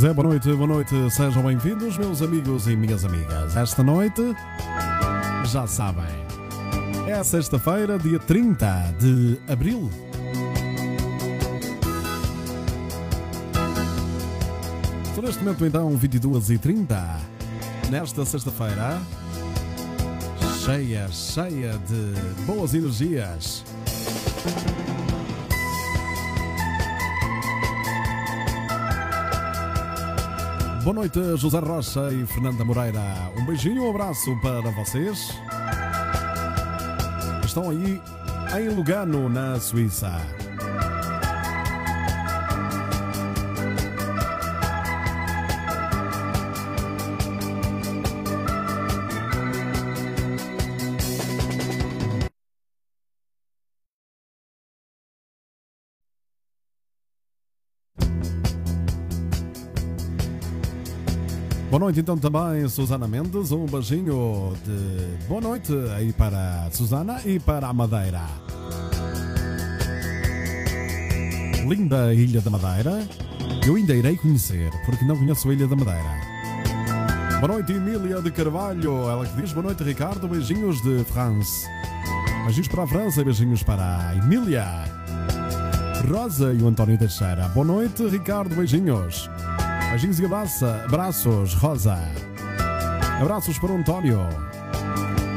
Pois é, boa noite, boa noite, sejam bem-vindos, meus amigos e minhas amigas. Esta noite, já sabem, é sexta-feira, dia 30 de abril. São neste momento, então, 22h30. Nesta sexta-feira, cheia, cheia de boas energias. Noite, José Rocha e Fernanda Moreira. Um beijinho, um abraço para vocês. Estão aí em Lugano, na Suíça. Boa noite então também, Susana Mendes. Um beijinho de boa noite aí para Susana e para a Madeira. Linda Ilha da Madeira. Eu ainda irei conhecer, porque não conheço a Ilha da Madeira. Boa noite, Emília de Carvalho. Ela que diz boa noite, Ricardo. Beijinhos de France. Beijinhos para a França e beijinhos para a Emília. Rosa e o António Teixeira. Boa noite, Ricardo. Beijinhos. Beijinhos e abraços, Rosa. Abraços para o António.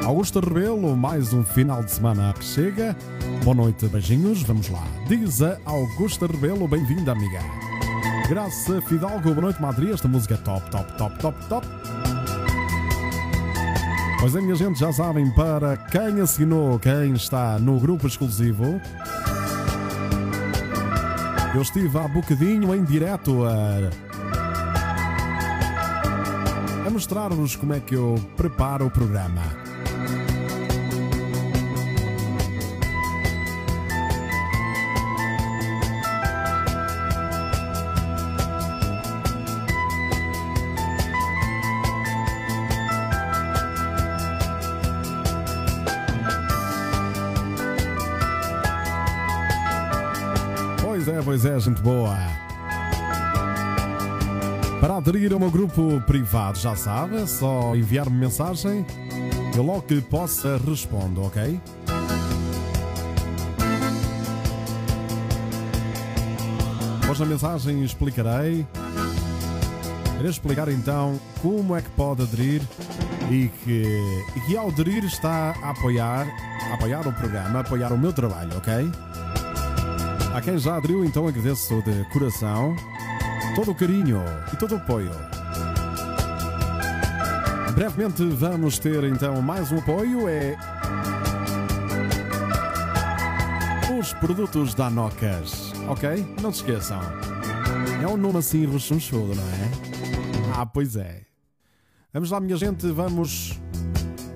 Augusto Rebelo, mais um final de semana que chega. Boa noite, beijinhos, vamos lá. Diz a Augusta Rebelo, bem-vinda, amiga. Graça Fidalgo, boa noite, Madrid. Esta música é top, top, top, top, top. Pois é, minha gente, já sabem, para quem assinou, quem está no grupo exclusivo, eu estive há bocadinho em direto a mostrar-vos como é que eu preparo o programa. Pois é, pois é, gente boa. Para aderir ao meu grupo privado, já sabe, é só enviar-me mensagem. Eu logo que possa respondo, ok? Hoje na mensagem explicarei. Irei explicar então como é que pode aderir e que, e que ao aderir está a apoiar, a apoiar o programa, a apoiar o meu trabalho, ok? A quem já aderiu, então agradeço de coração todo o carinho e todo o apoio. Brevemente vamos ter então mais um apoio, é os produtos da Nocas, ok? Não se esqueçam. É um nome assim rechonchudo, não é? Ah, pois é. Vamos lá, minha gente, vamos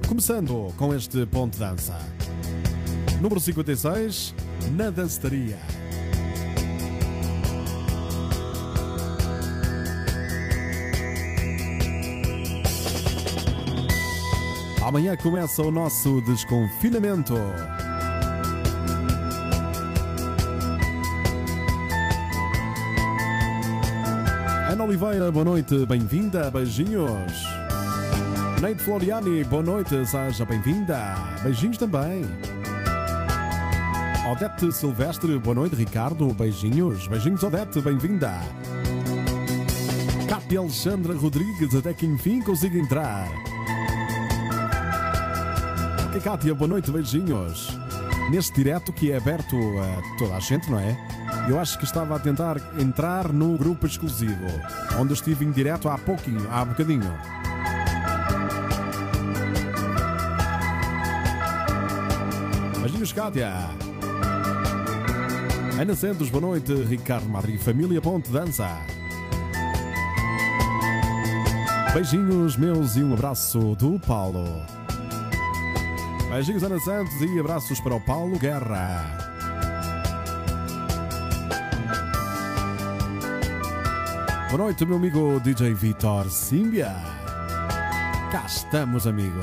começando com este ponto de dança. Número 56, na danceteria. Amanhã começa o nosso desconfinamento. Ana Oliveira, boa noite, bem-vinda, beijinhos. Neide Floriani, boa noite, seja bem-vinda, beijinhos também. Odete Silvestre, boa noite, Ricardo, beijinhos, beijinhos, Odete, bem-vinda. Cátia Alexandra Rodrigues, até que enfim consigo entrar. Ok, Cátia, boa noite, beijinhos. Neste direto que é aberto a toda a gente, não é? Eu acho que estava a tentar entrar no grupo exclusivo, onde estive em direto há pouquinho, há bocadinho. Beijinhos, Cátia. Ana Santos, boa noite. Ricardo Madri, família Ponte Dança. Beijinhos meus e um abraço do Paulo. Beijinhos, Ana Santos, e abraços para o Paulo Guerra. Boa noite, meu amigo DJ Vitor Símbia. Cá estamos, amigo.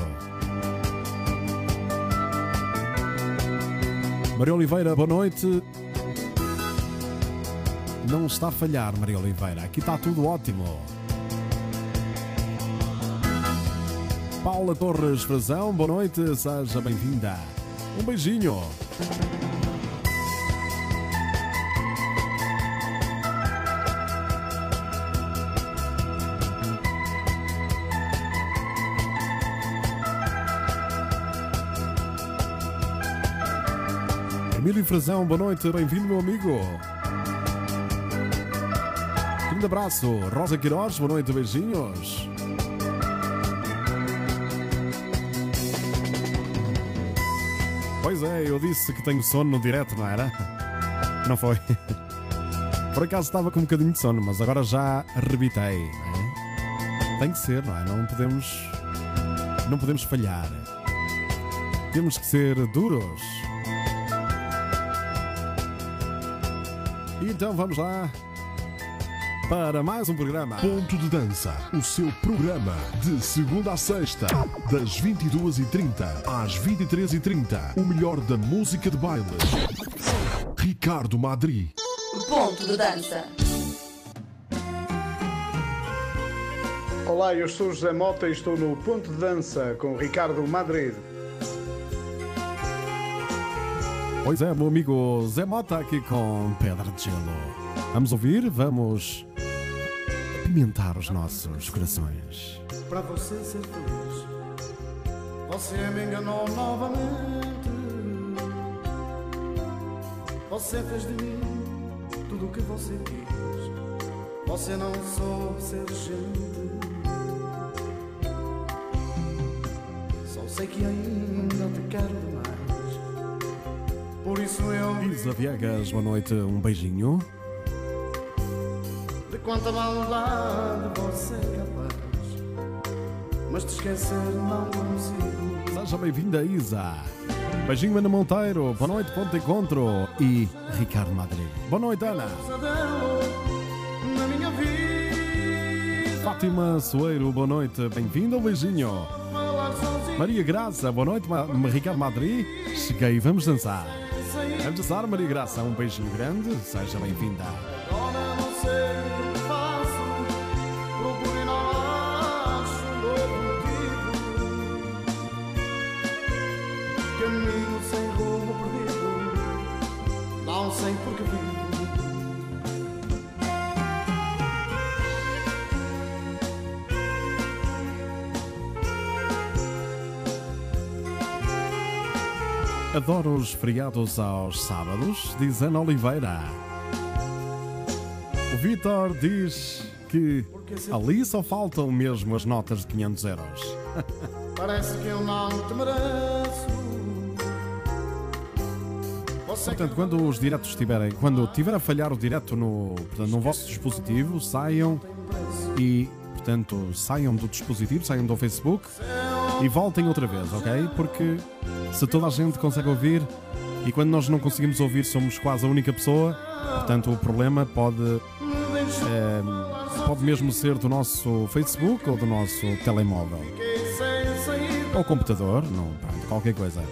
Maria Oliveira, boa noite. Não está a falhar, Maria Oliveira. Aqui está tudo ótimo. Paula Torres Frazão, boa noite, seja bem-vinda. Um beijinho. Emílio Frazão, boa noite, bem-vindo, meu amigo. Grande abraço. Rosa Queiroz, boa noite, beijinhos. Pois é, eu disse que tenho sono no direto, não era? Não foi? Por acaso estava com um bocadinho de sono, mas agora já arrebitei. Não é? Tem que ser, não é? Não podemos. Não podemos falhar. Temos que ser duros. Então vamos lá para mais um programa. Ponto de Dança, o seu programa de segunda a sexta, das 22h30 às 23h30. O melhor da música de baile. Ricardo Madri. Ponto de Dança. Olá, eu sou José Mota e estou no Ponto de Dança com Ricardo Madrid. Pois é, meu amigo Zé Mota aqui com Pedra de Gelo. Vamos ouvir, vamos apimentar os nossos corações. Para você ser feliz, você me enganou novamente. Você fez de mim tudo o que você quis. Você não soube ser gente. Só sei que ainda te quero demais. Por isso eu Isa Viegas, boa noite, um beijinho. Quanta maldade você é capaz. Mas te esquecer não consigo. Seja bem-vinda, Isa. Beijinho, Ana Monteiro. Boa noite, ponto de encontro. E Ricardo Madrid. Boa noite, Ana. Pesadelo na minha vida. Fátima Soeiro, boa noite. Bem-vinda, beijinho. Maria Graça, boa noite, Ma Ricardo Madrid. Cheguei, vamos dançar. Vamos dançar, Maria Graça. Um beijinho grande. Seja bem-vinda. Adoro os feriados aos sábados, diz Ana Oliveira. O Vitor diz que ali só faltam mesmo as notas de 500 euros. Parece que eu não te mereço. Você Portanto, quando os diretos estiverem, quando tiver a falhar o direto no, portanto, no vosso dispositivo, saiam e, portanto, saiam do dispositivo, saiam do Facebook e voltem outra vez, ok? Porque se toda a gente consegue ouvir e quando nós não conseguimos ouvir somos quase a única pessoa, portanto, o problema pode, eh, pode mesmo ser do nosso Facebook ou do nosso telemóvel ou computador, não, pronto, qualquer coisa.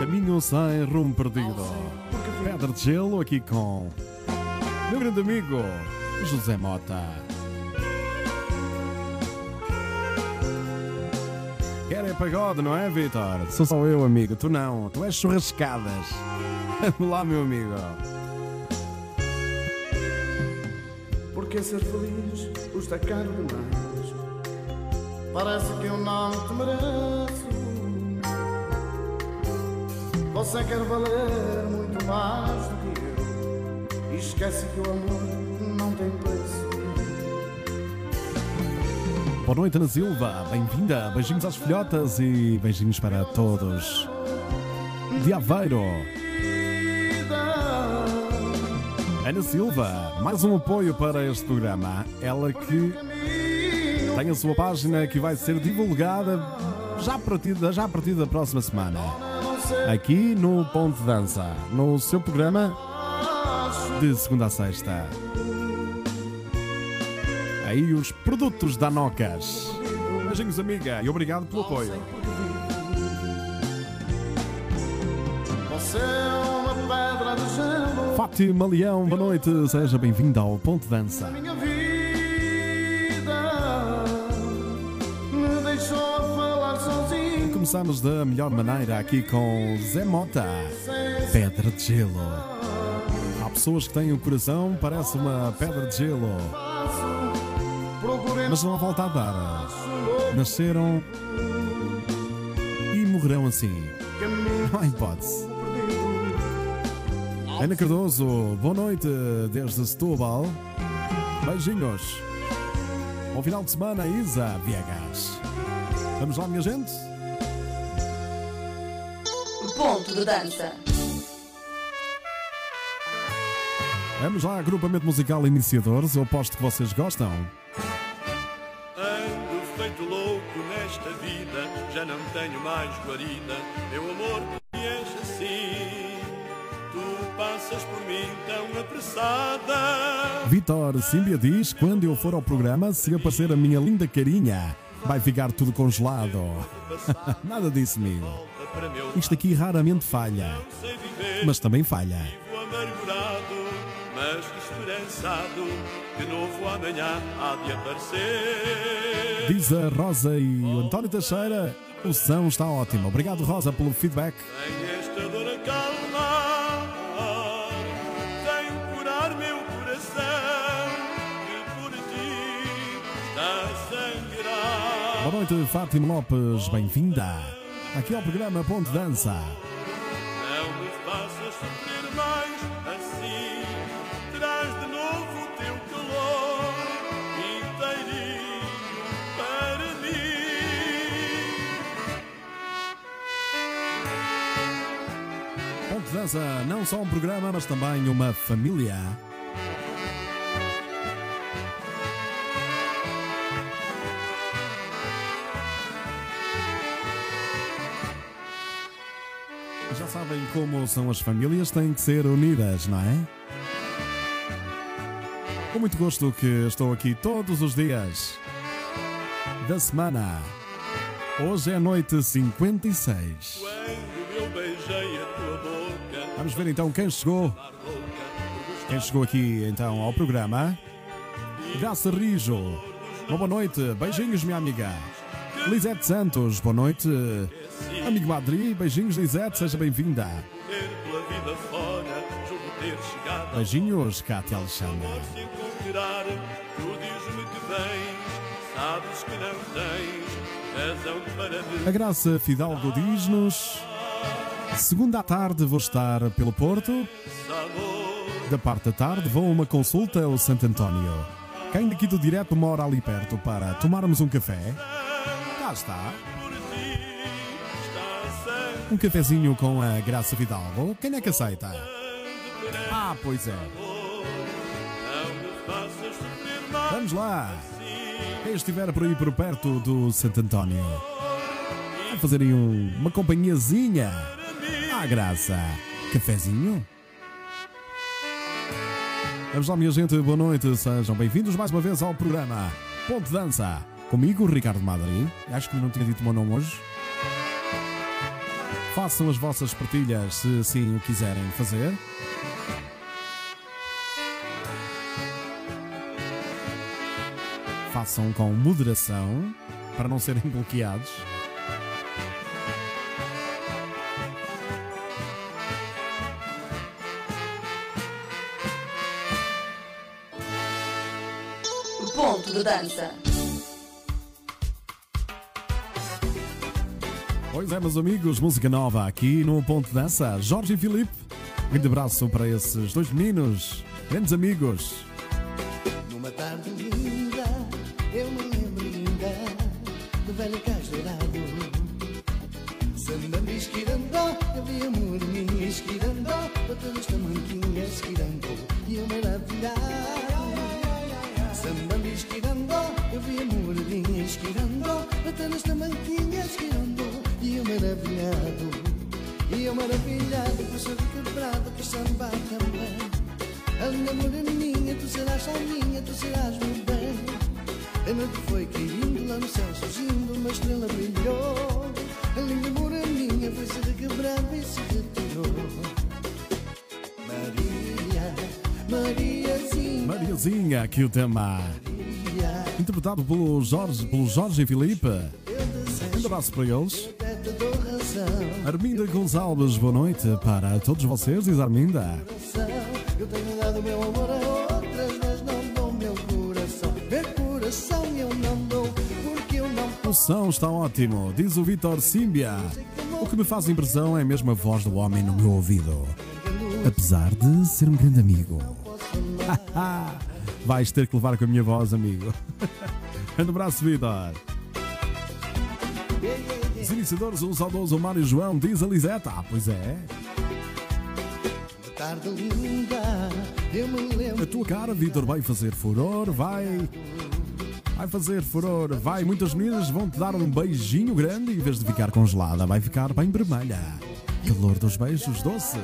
Caminho sem rumo perdido. Pedra de Gelo aqui com meu grande amigo José Mota. Quer é pagode, não é, Vitor? Sou só eu, amigo. Tu não. Tu és churrascadas. Vamos lá, meu amigo. Porque ser feliz custa caro demais. Parece que eu não te mereço. Você quer valer muito mais do que eu. E esquece que o amor não tem preço. Boa noite, Ana Silva. Bem-vinda. Beijinhos às filhotas e beijinhos para todos. De Aveiro. Ana Silva, mais um apoio para este programa. Ela que tem a sua página que vai ser divulgada já a partir já a partir da próxima semana. Aqui no Ponto de Dança, no seu programa de segunda a sexta. e os produtos da Nocas. Beijinhos, amiga, e obrigado pelo apoio. É de Fátima Leão, boa noite, seja bem-vinda ao Ponto Dança. Começamos da melhor maneira aqui com Zé Mota, Pedra de Gelo. Há pessoas que têm o coração, parece uma pedra de gelo, mas não há volta a dar. Nasceram e morrerão assim. Não há hipótese. Ana Cardoso, boa noite desde Setúbal. Beijinhos. Bom final de semana, Isa Viegas. Vamos lá, minha gente? Ponto de dança. Vamos lá, agrupamento musical Iniciadores. Eu aposto que vocês gostam. Ando feito louco nesta vida, já não tenho mais guarida. Meu amor, me és assim. Tu passas por mim tão apressada. Vitor Símbia diz: quando eu for ao programa, se aparecer a minha linda carinha, vai ficar tudo congelado. Nada disso, amigo. Isto aqui raramente falha, mas também falha. Diz a Rosa e o António Teixeira: o som está ótimo. Obrigado, Rosa, pelo feedback. Noite, Fátima Lopes, bem-vinda. Aqui ao programa Ponte Dança. Não me faças sofrer mais assim, traz de novo o teu calor inteirinho para mim. Ponte Dança, não só um programa, mas também uma família. Sabem como são as famílias, têm que ser unidas, não é? Com muito gosto que estou aqui todos os dias da semana. Hoje é noite 56. Quando eu beijei a tua boca, Vamos ver então quem chegou. Quem chegou aqui então ao programa? Graça Rijo. Uma boa noite. Beijinhos, minha amiga. Lisete Santos, boa noite. Amigo Madri, beijinhos, Lisete, seja bem-vinda. Beijinhos, Cátia me A Graça Fidalgo diz-nos: Segunda à tarde vou estar pelo Porto. Da parte da tarde vou a uma consulta ao Santo António. Quem daqui do direto mora ali perto para tomarmos um café? Está. Um cafezinho com a Graça Fidalgo. Quem é que aceita? Ah, pois é. Vamos lá. Quem estiver por aí por perto do Santo António. Vai fazer aí um- uma companhiazinha. Ah, Graça. Cafezinho? Vamos lá, minha gente. Boa noite. Sejam bem-vindos mais uma vez ao programa Ponte Dança. Comigo, Ricardo Madri. Acho que não tinha dito o meu nome hoje. Façam as vossas partilhas se assim o quiserem fazer. Façam com moderação para não serem bloqueados. Ponto de dança. Pois é, meus amigos, música nova aqui no Ponto Dança. Jorge e Filipe. Grande abraço para esses dois meninos, grandes amigos. Numa tarde linda, eu me lembro ainda do velho casteirado. Sandando e esquirandó, eu vi a morninha esquirandó, batendo as tamanquinhas esquirandó, e eu maravilhado. Sandando e esquirandó, eu vi a morninha esquirandó, batendo as tamanquinhas esquirandó, e eu maravilhado. E eu maravilhado, o seu quebrado, que samba também. Anda moreninha, tu serás a minha, tu serás meu bem A noite foi caindo lá no céu surgindo Uma estrela brilhou A linda moreninha foi se requebrando e se retirou Maria, Mariazinha Mariazinha, aqui o tema. Interpretado pelo Jorge, pelo Jorge e Filipe. Um abraço para eles. Arminda Gonçalves, boa noite para todos vocês, diz Arminda. Eu tenho dado meu amor a outras Mas não dou meu coração Meu coração eu não dou Porque eu não O som está ótimo, diz o Vitor Símbia. O que me faz impressão é mesmo a voz do homem no meu ouvido. Apesar de ser um grande amigo. Vais ter que levar com a minha voz, amigo. Um abraço, Vitor. Os iniciadores, um saudoso Mário João, diz a Liseta. Ah, pois é. De tarde linda Eu me lembro A tua cara, Vitor, vai fazer furor, vai. Vai fazer furor, vai. Muitas meninas vão te dar um beijinho grande em vez de ficar congelada, vai ficar bem vermelha. Calor dos beijos doces.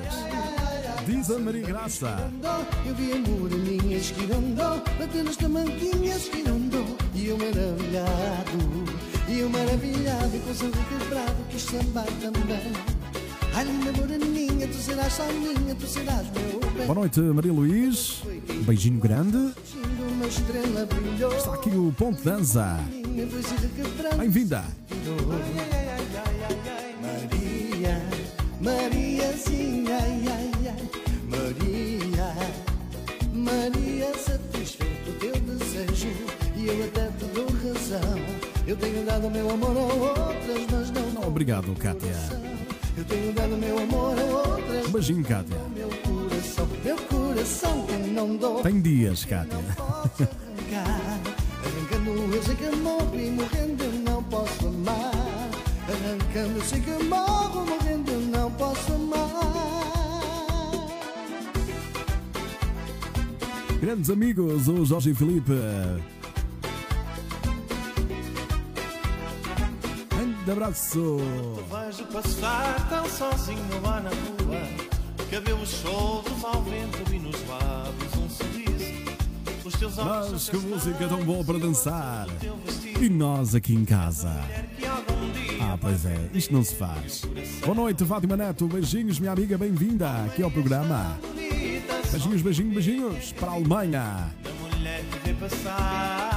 Diz a Maria Graça. Eu vi a moreninha esquirandou Bateu nas tamanquinhas esquirandou E eu maravilhado E eu maravilhado Com o sangue quebrado Quis sambar também Ai minha moreninha Tu serás só minha Tu serás meu bem Boa noite, Maria Luís. Um beijinho grande. Está aqui o se requebrando Bem-vinda. Maria, Mariazinha, ai, ai, ai, Maria, Maria, satisfeito o teu desejo e eu até te dou razão. Eu tenho dado meu amor a outras, mas não dou Obrigado, Kátia. Eu tenho dado meu amor a outras, beijinho, Kátia. meu coração, meu coração que não dou. Tem dias, Kátia. posso arrancar. Arrancando sei que morro e morrendo eu não posso amar. Arrancando eu sei que morro, morrendo eu não posso amar. Grandes amigos, o Jorge e Filipe. Grande abraço. Vejo passar tão sozinho lá na rua Cabelos soltos ao vento e nos lábios um sorriso Mas que música tão boa para dançar. E nós aqui em casa. dia Ah, pois é, isto não se faz. Boa noite, Fátima Neto. Beijinhos, minha amiga, bem-vinda aqui ao programa. Beijinhos, beijinhos, beijinhos para a Alemanha. a mulher que vê passar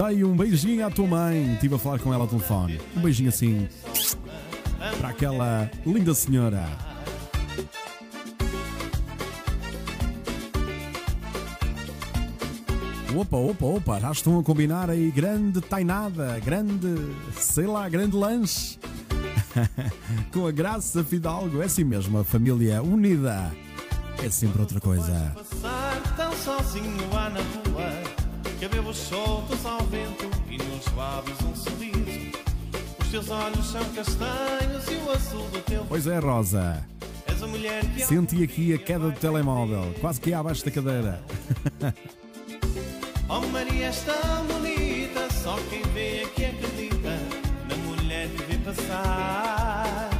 Dei um beijinho à tua mãe. Estive a falar com ela ao telefone. Um beijinho assim para aquela linda senhora. Opa, opa, opa, já estão a combinar aí grande tainada, grande, sei lá, grande lanche. Com a Graça Fidalgo, é assim mesmo, a família unida. É sempre outra coisa. Passar tão sozinho lá na rua Cabelos soltos ao vento e nos lábios um sorriso Os teus olhos são castanhos e o azul do teu Pois é, Rosa. És a mulher que Senti aqui a queda do telemóvel, quase que abaixo da cadeira. Oh Maria tão bonita, só quem vê é que acredita na mulher que vê passar.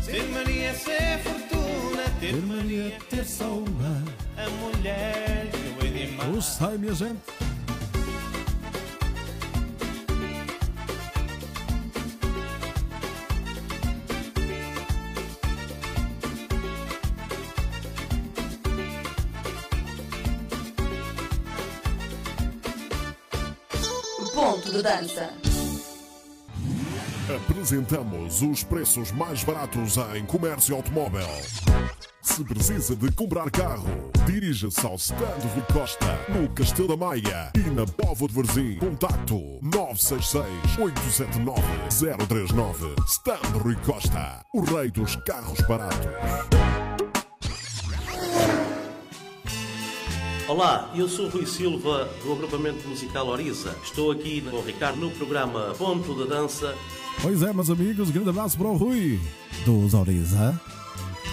Ser Maria é ser fortuna, ter Maria é ter saúde. a mulher que Eu sei, minha gente. Ponto de dança. Apresentamos os preços mais baratos em comércio automóvel. Se precisa de comprar carro, dirija-se ao Stand Rui Costa, no Castelo da Maia e na Povo de Varzim. Contacto 966-879-039. Stand Rui Costa, o rei dos carros baratos. Olá, eu sou Rui Silva do agrupamento musical Oriza. Estou aqui com o Ricardo no programa Ponto de Dança. Pois é, meus amigos, grande abraço para o Rui dos Oriza.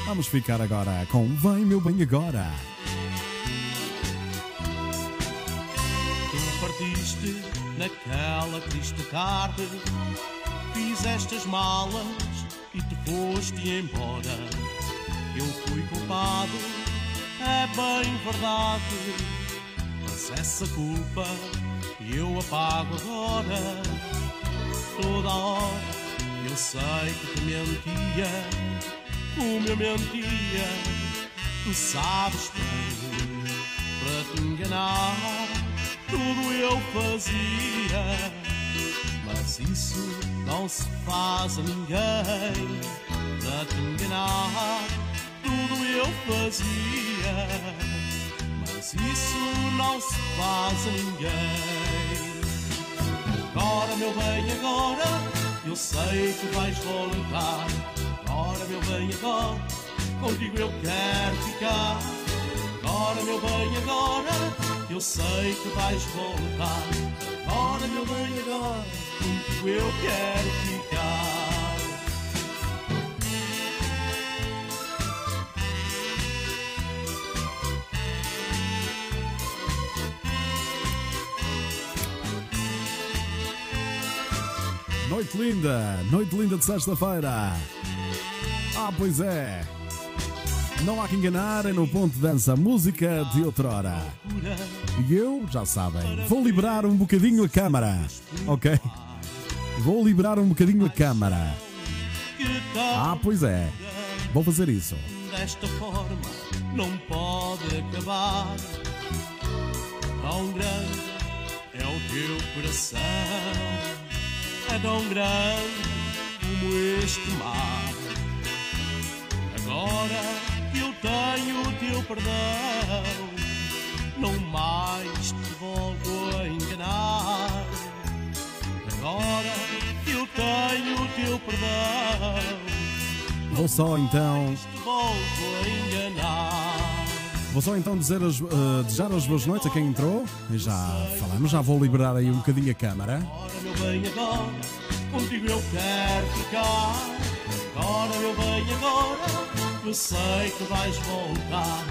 Vamos ficar agora com Vem Meu Bem Agora. Tu partiste naquela triste tarde, fizeste as malas e te foste embora. Eu fui culpado, é bem verdade, mas essa essa culpa eu apago agora. Toda hora eu sei que te mentia, como eu mentia, tu sabes bem. Para te enganar, tudo eu fazia. Mas isso não se faz a ninguém. Para te enganar, tudo eu fazia. Mas isso não se faz a ninguém. Agora, meu bem, agora, eu sei que vais voltar. Agora, meu bem, agora, contigo eu quero ficar. Agora, meu bem, agora, eu sei que vais voltar. Agora, meu bem, agora, contigo eu quero ficar. Noite linda, noite linda de sexta-feira. Ah, pois é. Não há que enganar, é no ponto de dança música de outrora. E eu, já sabem, vou liberar um bocadinho a câmara, ok? Vou liberar um bocadinho a câmara. Ah, pois é. Vou fazer isso. Desta forma não pode acabar. Tão grande é o teu coração, é tão grande como este mar. Agora que eu tenho o teu perdão, não mais te volto a enganar. Agora que eu tenho o teu perdão, Vou só então, te volto a enganar. vou só então dizer as, eh, desejar as boas noites a quem entrou. E já falamos, já vou liberar aí um bocadinho a câmara. Agora, meu bem, agora, contigo eu quero ficar. Agora, meu bem, agora, eu sei que vais voltar.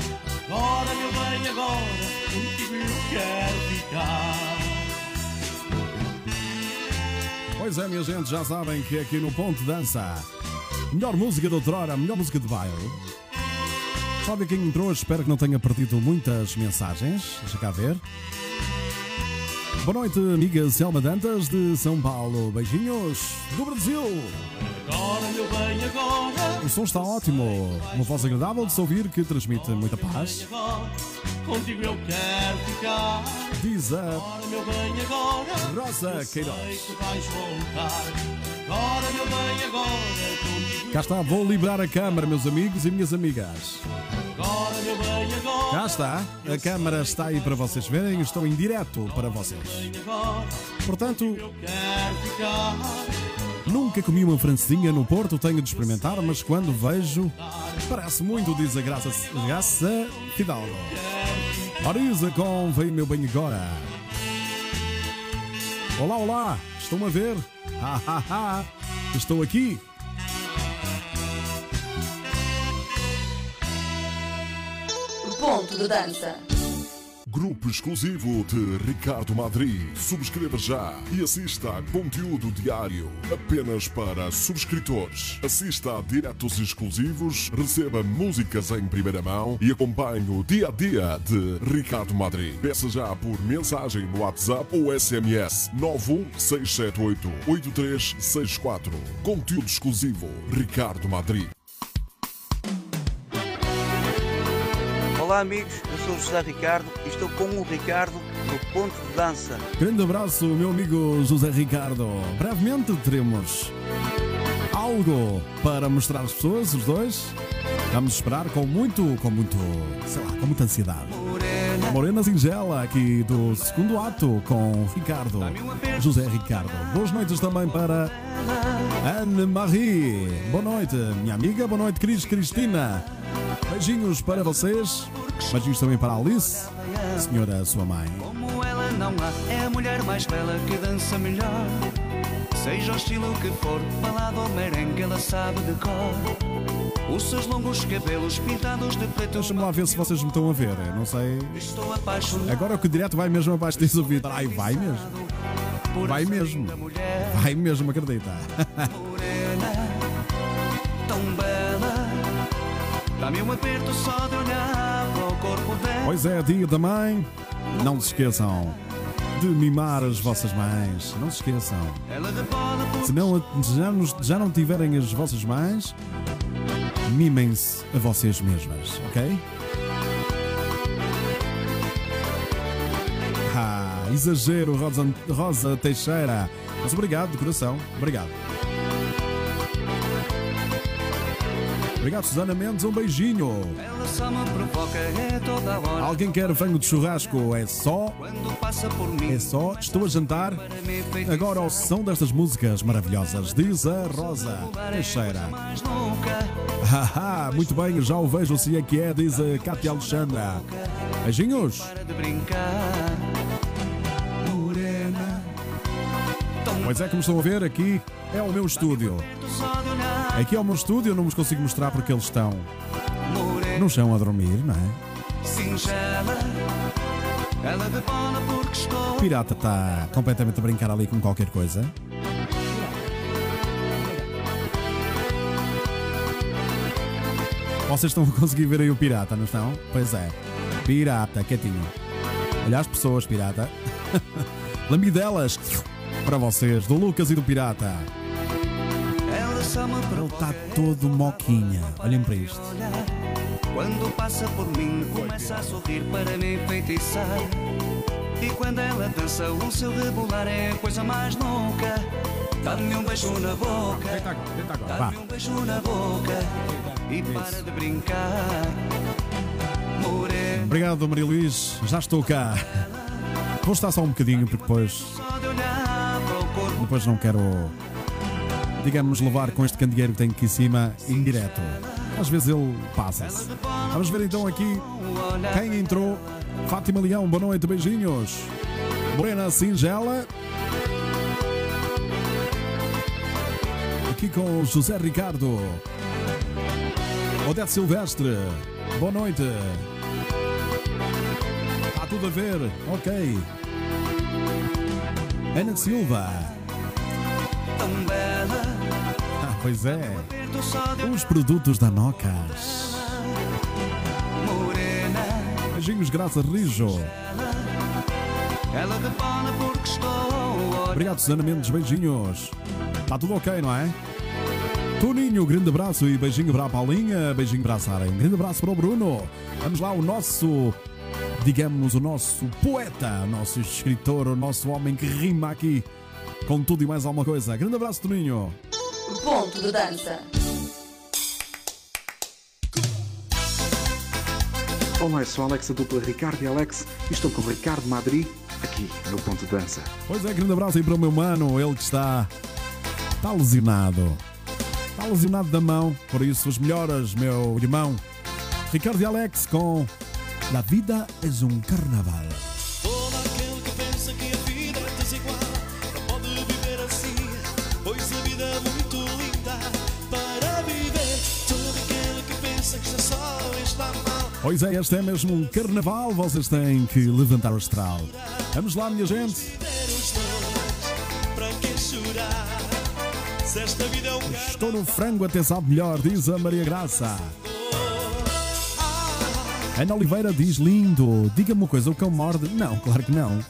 Agora, meu bem, agora, contigo eu quero ficar. Pois é, minha gente, já sabem que aqui no Ponto Dança, melhor música de outrora, melhor música de baile. Sabe quem entrou? Espero que não tenha perdido muitas mensagens. Deixa cá ver. Boa noite, amiga Selma Dantas de São Paulo. Beijinhos do Brasil. Agora, meu bem, agora, O som está ótimo. Uma voz agradável de se ouvir que transmite muita paz. Contigo eu quero ficar. Diz a Agora, meu bem, agora, Rosa Queiroz. que. Agora, meu bem, agora, contigo Cá está, vou liberar a câmara, meus amigos e minhas amigas. Agora, meu bem, agora. Cá está, a câmara está aí para vocês verem, estou em direto para vocês. Portanto, eu quero ficar. Nunca comi uma francesinha no Porto, tenho de experimentar, mas quando vejo, parece muito, diz a Graça, Graça Fidalgo. Oriza com Vem Meu Bem Agora. Olá, olá, estão a ver? Estou aqui. Ponto de dança. Grupo exclusivo de Ricardo Madri. Subscreva já e assista a conteúdo diário apenas para subscritores. Assista a diretos exclusivos, receba músicas em primeira mão e acompanhe o dia a dia de Ricardo Madri. Peça já por mensagem no WhatsApp ou SMS 91678 8364. Conteúdo exclusivo Ricardo Madri. Olá amigos, sou o José Ricardo e estou com o Ricardo no Ponto de Dança. Grande abraço, meu amigo José Ricardo. Brevemente teremos algo para mostrar às pessoas, os dois. Vamos esperar com muito, com muito, sei lá, com muita ansiedade. A Morena Singela, aqui do segundo ato, com Ricardo, José Ricardo. Boas noites também para Anne-Marie. Boa noite, minha amiga. Boa noite, Cris Cristina. Beijinhos para vocês. Beijinhos também para Alice, senhora sua mãe. Como ela não há, é a mulher mais bela que dança melhor. Seja o estilo que for, balada ou merengue, ela sabe de cor. Os seus longos cabelos pintados de preto. Deixa-me lá ver se vocês me estão a ver. Não sei. Estou apaixonado Agora que o direto vai mesmo abaixo desse ouvido. Ai, vai mesmo. Vai mesmo. Vai mesmo, acredita. Morena, tão bela. Dá-me um aperto só de olhar para o corpo dela. Pois é, dia da mãe. Não se esqueçam de mimar as vossas mães. Não se esqueçam. Se não, já, já não tiverem as vossas mães, mimem-se a vocês mesmas, ok? Ah, exagero, Rosa, Rosa Teixeira. Mas obrigado de coração. Obrigado. Obrigado, Susana Mendes. Um beijinho. É. Alguém quer frango de churrasco? É só. É só. Estou a jantar. Agora ao som destas músicas maravilhosas, diz a Rosa Teixeira. Louca, Haha, muito bem, já o vejo se é que é, diz a Cátia Alexandra. Beijinhos. Pois é, como estão a ver, aqui é o meu estúdio. Aqui é o meu estúdio, eu não vos consigo mostrar porque eles estão no chão a dormir, não é? pirata está completamente a brincar ali com qualquer coisa. Vocês estão a conseguir ver aí o pirata, não estão? Pois é. Pirata, quietinho. Olha as pessoas, pirata. Lambidelas para vocês, do Lucas e do pirata. Ela só me Ele está todo moquinha. Olhem para isto. Quando passa por mim, começa a sorrir para me enfeitiçar. E quando ela dança, o seu rebolar é a coisa mais louca. Dá-me um beijo na boca, dá-me um beijo na boca. E para de brincar. Morena, Obrigado, Maria Luís. Já estou cá. Vou estar só um bocadinho, porque depois, depois não quero, digamos, levar com este candeeiro que tem aqui em cima indireto. Às vezes ele passa-se. Vamos ver então aqui quem entrou. Fátima Leão, boa noite, beijinhos. Morena Singela. Aqui com José Ricardo. Odete Silvestre, boa noite. Está tudo a ver, ok. Ana Silva. Tão bela, Ah, pois é. Os produtos da Nocas. morena. Beijinhos, graças Rijo. Obrigado, Susana Mendes, beijinhos. Está tudo ok, não é? Toninho, grande abraço e beijinho para a Paulinha, beijinho para a Sara, um grande abraço para o Bruno. Vamos lá, o nosso, digamos, o nosso poeta, o nosso escritor, o nosso homem que rima aqui com tudo e mais alguma coisa. Grande abraço, Toninho. Ponto de dança. Olá, eu sou Alex, a dupla Ricardo e Alex, e estou com o Ricardo Madri, aqui no Ponto de Dança. Pois é, grande abraço aí para o meu mano, ele que está, está lesionado. Está lesionado da mão, por isso os melhores, meu irmão. Ricardo e Alex com La Vida es um Carnaval. Pois é, este é mesmo um carnaval, vocês têm que levantar o astral. Vamos lá, minha gente. Estou no frango até sabe melhor, diz a Maria Graça. Ana Oliveira diz lindo. Diga-me uma coisa, o cão morde? Não, claro que não.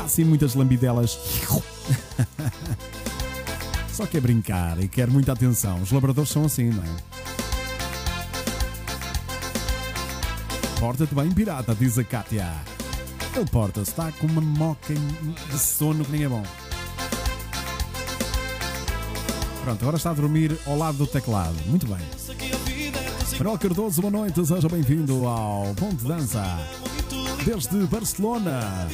Há assim muitas lambidelas. Só quer brincar e quer muita atenção. Os labradores são assim, não é? Porta-te bem, pirata, diz a Kátia. Ele porta-se, está com uma moca de sono que nem é bom. Pronto, agora está a dormir ao lado do teclado. Muito bem. Manuel Cardoso, boa noite, seja bem-vindo ao Ponto de Dança. Desde Barcelona.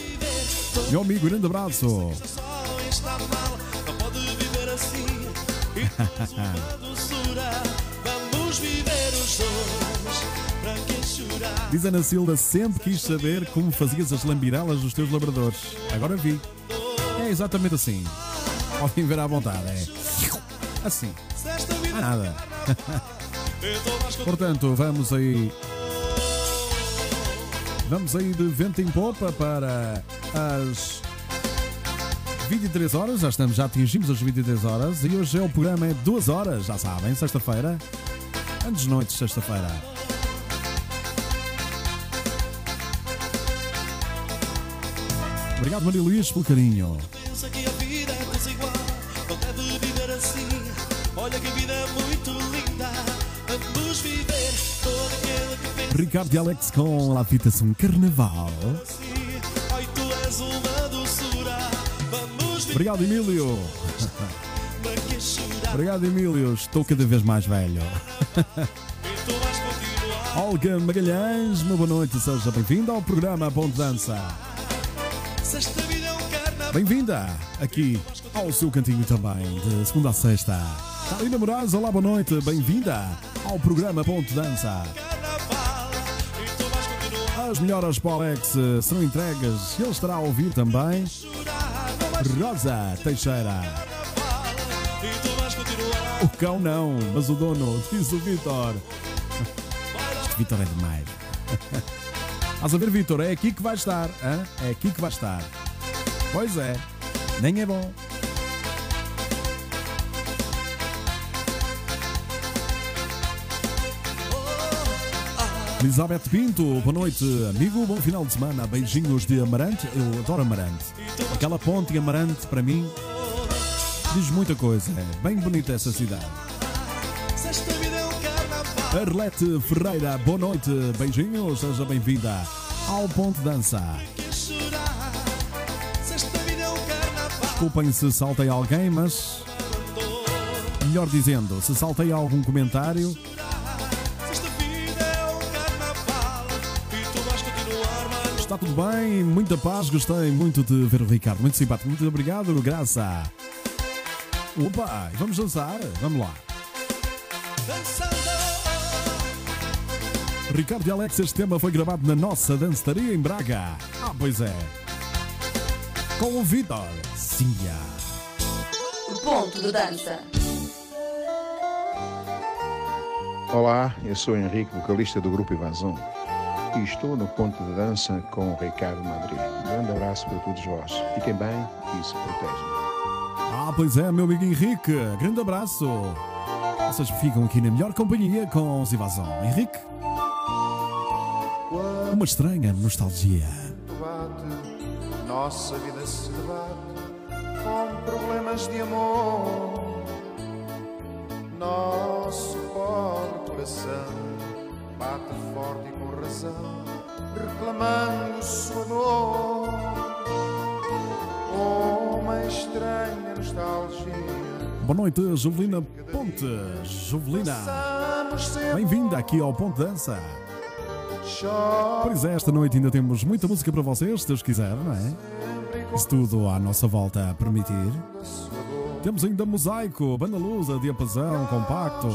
Meu amigo, grande abraço. Diz Ana Silva, sempre quis saber como fazias as lambirelas dos teus labradores. Agora vi. É exatamente assim. Podem ver à vontade, é. Assim. Há nada. Portanto, vamos aí. Vamos aí de vento em popa para as 23 horas. Já estamos, já atingimos as 23 horas e hoje é o programa é 2 horas, já sabem, sexta-feira. Antes de noite, sexta-feira. Obrigado, Maria Luís, pelo carinho. Pensa que a vida é desigual, não deve viver assim. Olha que a vida é muito linda, vamos viver todo aquele que pensa Ricardo e Alex com a fitação Carnaval. Ai, tu és uma doçura, vamos viver Obrigado, Emílio. Obrigado, Emílio. Estou cada vez mais velho. Olga Magalhães, uma boa noite. Seja bem-vinda ao programa de Dança. Bem-vinda aqui ao seu cantinho também, de segunda a sexta. Carolina Moraes, olá, boa noite. Bem-vinda ao programa Ponto Dança. As melhores para o Alex eh, serão. Ele estará a ouvir também. Rosa Teixeira. O cão não, mas o dono, diz o Vitor. Este Vitor é demais. Estás a ver, Vitor? É aqui que vai estar. hã? É aqui que vai estar. Pois é, nem é bom. Elizabeth Pinto, boa noite, amigo. Bom final de semana. Beijinhos de Amarante. Eu adoro Amarante. Aquela ponte Amarante, para mim, diz muita coisa. É bem bonita essa cidade. Arlete Ferreira, boa noite. Beijinhos, seja bem-vinda ao Ponte Dança. Desculpem se saltei alguém, mas melhor dizendo, se saltei algum comentário, está tudo bem, muita paz, gostei muito de ver o Ricardo, muito simpático, muito obrigado, graça. Opa, vamos dançar? Vamos lá. Dançando, Ricardo e Alex, este tema foi gravado na nossa dançaria em Braga. Ah, pois é. Com o Vitor Cia. Ponto de dança. Olá, eu sou Henrique, vocalista do Grupo Invasão e estou no ponto de dança com o Ricardo Madrid. Um grande abraço para todos vós. Fiquem bem e se protejam. Ah, pois é, meu amigo Henrique. Grande abraço. Vocês ficam aqui na melhor companhia com os Invasão. Henrique? Uma estranha nostalgia. bate, nossa vida se debate com problemas de amor. Nosso pobre coração bate forte e com razão, reclamando sua dor. Uma estranha nostalgia. Boa noite, Jovelina Ponte. Jovelina. Passamos sempre Bem-vinda aqui ao Ponto Dança. Pois é, esta noite ainda temos muita música para vocês, se Deus quiser, não é? Isso tudo à nossa volta a permitir. Temos ainda Mosaico, Banda Lusa, Diapasão, Compacto,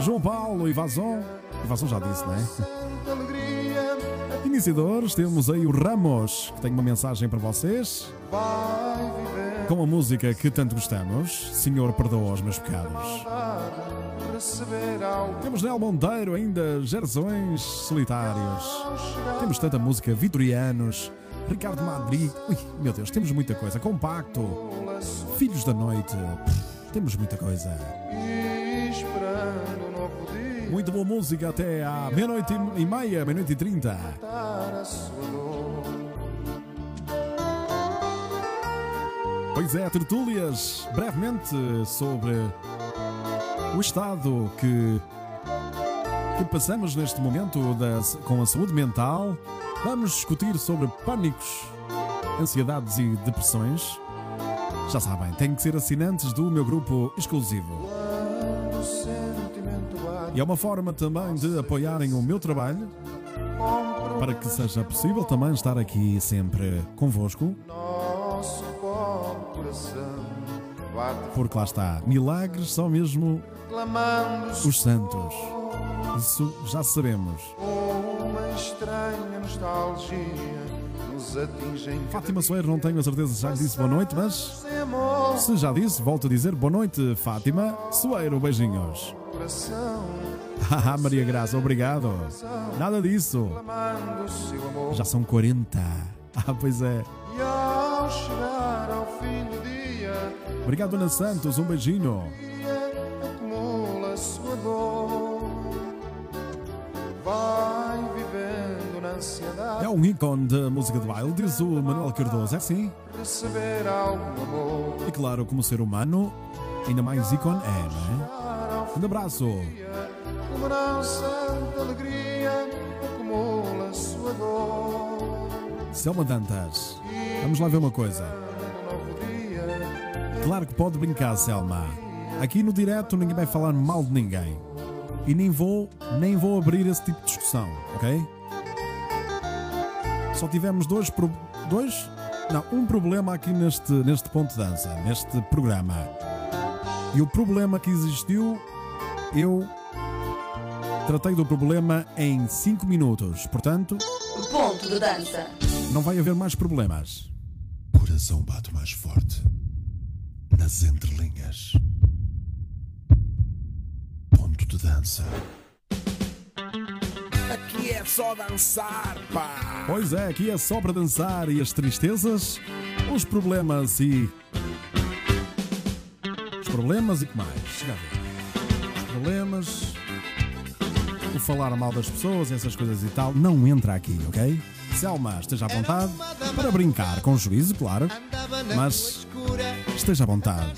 João Paulo, Ivazon. Ivazon já disse, não é? Iniciadores, temos aí o Ramos, que tem uma mensagem para vocês. Com a música que tanto gostamos, Senhor perdoa os meus pecados. Temos Nel Monteiro, ainda Gerzões Solitários. Temos tanta música, Vitorianos, Ricardo Madrid. Ui, meu Deus, temos muita coisa. Compacto, Filhos da Noite. Pff, Temos muita coisa. Muito boa música até à meia-noite e meia, meia-noite e trinta. Pois é, tertúlias, brevemente sobre o estado que, que passamos neste momento da- com a saúde mental. Vamos discutir sobre pânicos, ansiedades e depressões. Já sabem, têm que ser assinantes do meu grupo exclusivo. E é uma forma também de apoiarem o meu trabalho para que seja possível também estar aqui sempre convosco. nosso coração Porque lá está, milagres são mesmo os santos. Isso já sabemos. uma estranha nostalgia nos atinge em cada Fátima Soeiro, não tenho a certeza se já lhe disse boa noite, mas se já disse, volto a dizer boa noite, Fátima Soeiro, beijinhos. Haha, Maria Graça, obrigado. Nada disso. Já são 40. Ah, pois é. Obrigado, Ana Santos, um beijinho. acumula sua dor vai vivendo na ansiedade É um ícone da música de baile, diz o Manuel Cardoso, é assim? Receber algum amor. E claro, como ser humano, ainda mais ícone é, não é? Um abraço. Lembrança de alegria acumula sua dor. Selma Dantas, vamos lá ver uma coisa. Claro que pode brincar, Selma. Aqui no direto ninguém vai falar mal de ninguém. E nem vou, nem vou abrir esse tipo de discussão, ok? Só tivemos dois, pro- dois, não, um problema aqui neste, neste ponto de dança, neste programa. E o problema que existiu, eu tratei do problema em 5 minutos. Portanto, Ponto de dança. não vai haver mais problemas. Coração bate mais forte. Nas entrelinhas. Ponto de dança. Aqui é só dançar, pá! Pois é, aqui é só para dançar e as tristezas, os problemas e. Os problemas e que mais? Chega a ver. Os problemas. O falar mal das pessoas, essas coisas e tal, não entra aqui, ok? Selma, esteja à vontade para brincar, com juízo, claro, mas esteja à vontade.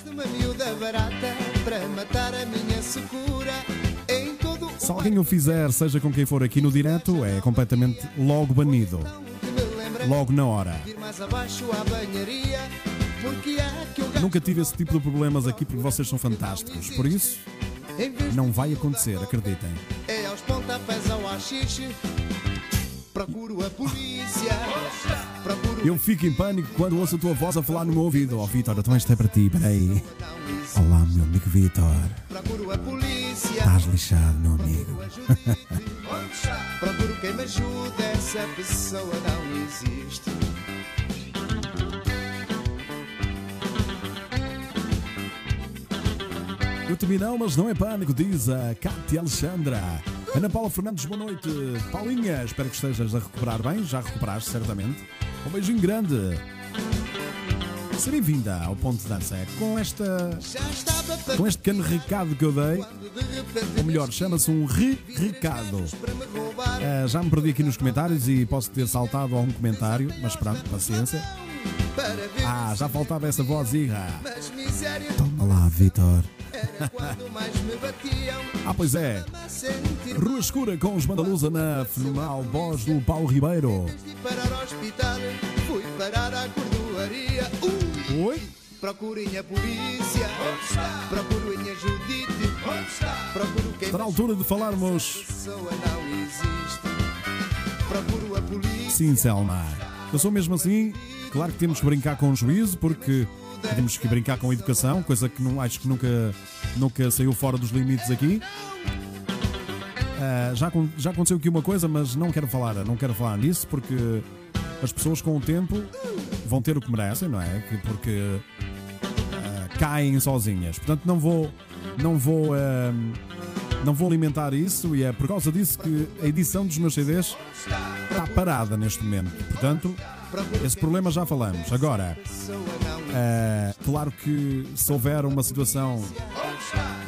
Se alguém o fizer, seja com quem for aqui no direto, é completamente logo banido. Logo na hora. Nunca tive esse tipo de problemas aqui porque vocês são fantásticos. Por isso, não vai acontecer, acreditem. é aos pontapés ao achixe. Procuro a polícia. Procuro Eu fico em pânico quando ouço a tua voz a falar no meu ouvido. Oh, Vitor, então isto é para ti, peraí. Olá, meu amigo Vitor. Procuro a polícia. Estás lixado, meu amigo. Procuro quem me ajude. Essa pessoa não existe. Eu também não, mas não é pânico, diz a Cátia Alexandra. Ana Paula Fernandes, boa noite. Paulinha, espero que estejas a recuperar bem. Já recuperaste, certamente. Um beijinho grande. Seja bem-vinda ao Ponto de Dança. Com esta. Com este pequeno recado que eu dei, ou melhor, chama-se um re-recado. Ah, já me perdi aqui nos comentários e posso ter saltado algum comentário, mas pronto, paciência. Ah, já faltava essa voz irra. as misérias. Toma lá, Vitor. Ah, pois é. Rua Escura com os Mandalusa na fenomenal voz do Paulo Ribeiro. Oi? Procurem a polícia. Procurem a Judite. Procuro quem Está na altura de falarmos. Sim, Selma. Eu sou mesmo assim. Claro que temos que brincar com o juízo, porque temos que brincar com a educação, coisa que não, acho que nunca, nunca saiu fora dos limites aqui. Ah, já, já aconteceu aqui uma coisa, mas não quero falar, não quero falar nisso, porque as pessoas com o tempo vão ter o que merecem, não é? Que- Porque ah, caem sozinhas. Portanto, não vou, não vou, ah, não vou alimentar isso e é por causa disso que a edição dos meus CDs está parada neste momento. Portanto, esse problema já falamos. Agora, ah, claro que se houver uma situação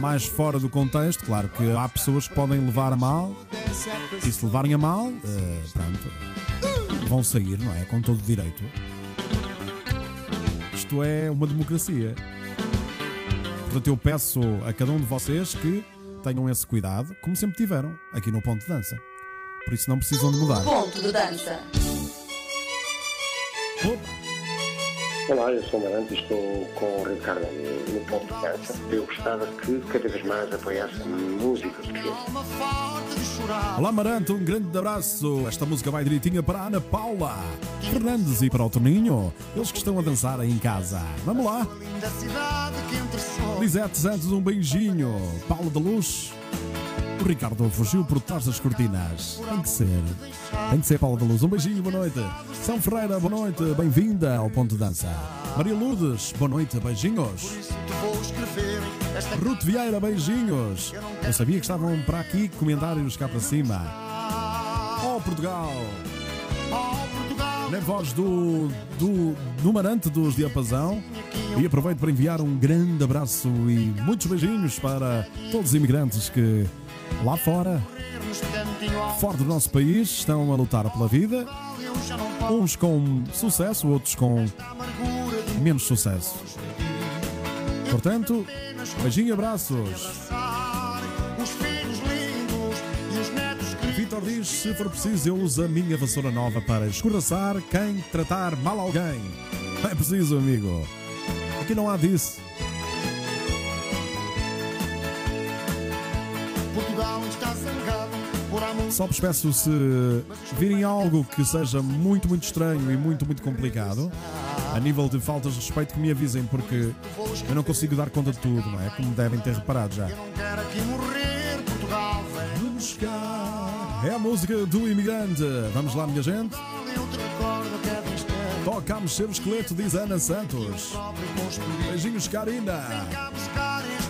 mais fora do contexto, claro que há pessoas que podem levar a mal e se levarem a mal, ah, pronto, vão sair, não é? Com todo o direito. Isto é uma democracia. Portanto, eu peço a cada um de vocês que tenham esse cuidado, como sempre tiveram, aqui no Ponto de Dança. Por isso não precisam de mudar. Ponto de dança. Olá, eu sou o Marante e estou com o Ricardo no ponto de dança. Eu gostava que cada vez mais apoiasse a música portuguesa. Olá Marante, um grande abraço. Esta música vai direitinha para a Ana Paula Fernandes e para o Toninho, eles que estão a dançar aí em casa. Vamos lá. Lisete Santos, um beijinho. Paulo da Luz. O Ricardo fugiu por trás das cortinas. Tem que ser. Tem que ser Paulo da Luz. Um beijinho, boa noite. São Ferreira, boa noite. Bem-vinda ao Ponto de Dança. Maria Lourdes, boa noite. Beijinhos. Ruth Vieira, beijinhos. Eu sabia que estavam para aqui comentários cá para cima. Oh, Portugal! Na voz do, do numerante dos Diapasão. E aproveito para enviar um grande abraço e muitos beijinhos para todos os imigrantes que lá fora, fora do nosso país, estão a lutar pela vida Uns com sucesso, outros com menos sucesso. Portanto, beijinho e abraços. Vitor diz: se for preciso, eu uso a minha vassoura nova para escorraçar quem tratar mal alguém. É preciso, amigo. Aqui não há disso. Só vos peço se virem algo que seja muito, muito estranho e muito, muito complicado, a nível de faltas de respeito, que me avisem, porque eu não consigo dar conta de tudo, não é? Como devem ter reparado já. É a música do imigrante. Vamos lá, minha gente. Eu te recordo a cada instante. Toca a mexer o esqueleto, diz Ana Santos. Beijinhos, Karina.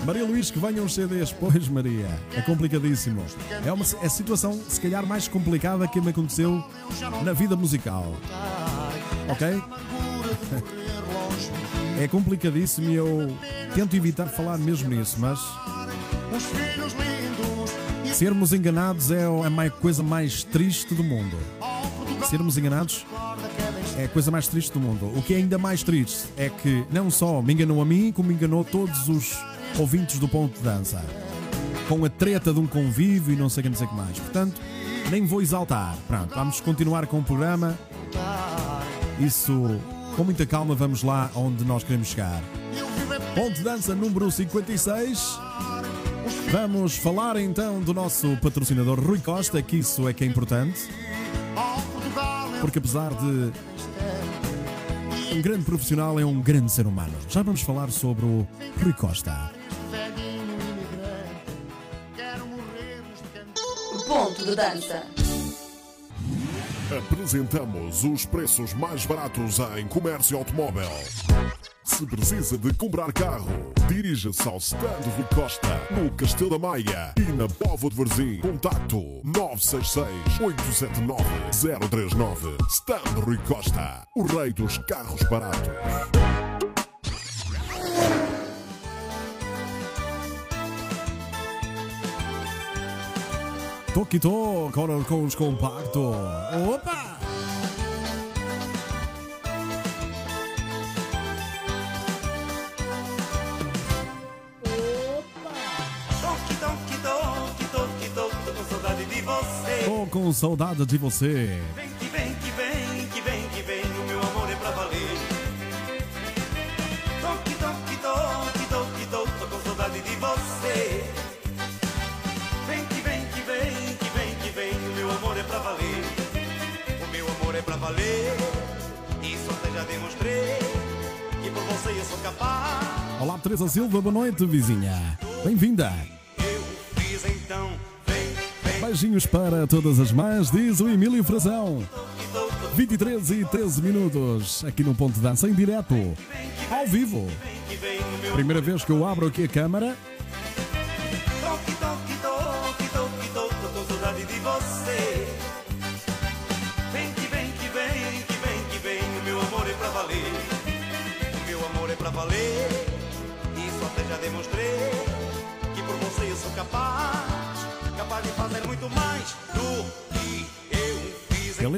Maria Luís, que venham os CDs. Pois, Maria, é complicadíssimo. É uma é situação, se calhar, mais complicada que me aconteceu na vida musical. Ok? É complicadíssimo e eu tento evitar falar mesmo nisso, mas sermos enganados é a coisa mais triste do mundo. Sermos enganados é a coisa mais triste do mundo. O que é ainda mais triste é que não só me enganou a mim, como enganou todos os ouvintes do ponto de dança. Com a treta de um convívio e não sei o que, mais. Portanto, nem vou exaltar. Pronto, vamos continuar com o programa. Isso, com muita calma, vamos lá onde nós queremos chegar. Ponto de dança número 56. Vamos falar então do nosso patrocinador Rui Costa, que isso é que é importante. Porque apesar de um grande profissional, é um grande ser humano. Já vamos falar sobre o Rui Costa. Ponto de dança. Apresentamos os preços mais baratos em comércio automóvel. Se precisa de comprar carro, dirija-se ao Stand Rui Costa, no Castelo da Maia e na Povo de Varzim. Contacto 966-879-039. Stand Rui Costa, o rei dos carros baratos. Toquito com, com os compacto. Opa! Com saudade de você. Vem que vem, que vem, que vem, que vem, o meu amor é pra valer. Toque, toque, toque, toque, toque, tô com saudade de você. Vem que vem, que vem, que vem, que vem, o meu amor é pra valer. O meu amor é pra valer, isso até já demonstrei. E por você eu sou capaz. Olá, Teresa Silva, boa noite, vizinha. Bem-vinda. Beijinhos para todas as mães, diz o Emílio Frazão. 23 e 13 minutos, aqui no Ponto Dança, em direto, ao vivo. Primeira vez que eu abro aqui a câmara.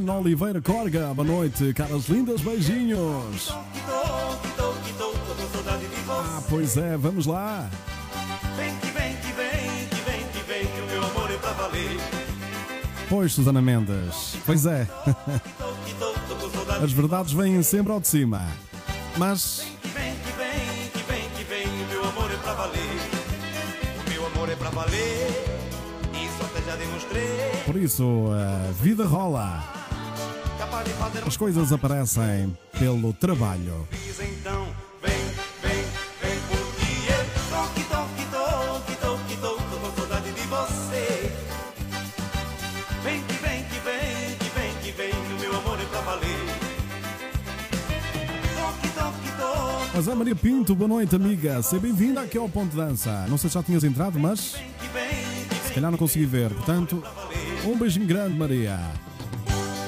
Helena Oliveira Corga, boa noite, caras lindas, beijinhos. Ah, pois é, vamos lá. Vem que vem, que vem, que vem, que vem, o meu amor é pra valer. Pois, Susana Mendes, pois é. As verdades vêm sempre ao de cima. Mas Que vem, que vem, que vem, que vem, o meu amor é pra valer. O meu amor é pra valer, isso até já demonstrei. por isso a vida rola. As coisas aparecem pelo trabalho. É. Mas é Maria Pinto, boa noite, amiga. Seja bem-vinda aqui ao Ponto Dança. Não sei se já tinhas entrado, mas se calhar não consegui ver. Portanto, um beijinho grande, Maria.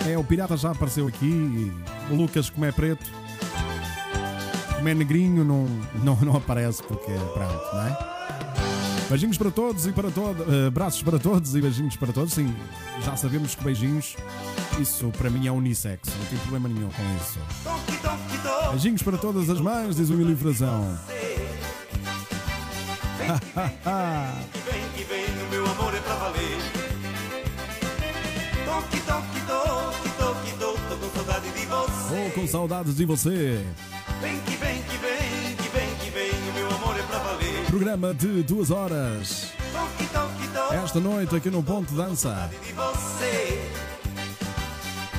É, o Pirata já apareceu aqui. O Lucas, como é preto, como é negrinho, não, não, não aparece porque, pronto, não é? Beijinhos para todos e para todos, braços para todos e beijinhos para todos. Sim, já sabemos que beijinhos Isso para mim é unissex, não tem problema nenhum com isso. Beijinhos para todas as mães, diz o Emílio Frazão. Vem que vem, o meu amor é pra valer. Toque, toque, toque, com saudades de você. Vem que vem, que vem, que vem, que vem, o meu amor é pra valer. Programa de duas horas. Toque, toque, toque, Esta noite aqui no Ponto Dança. de você.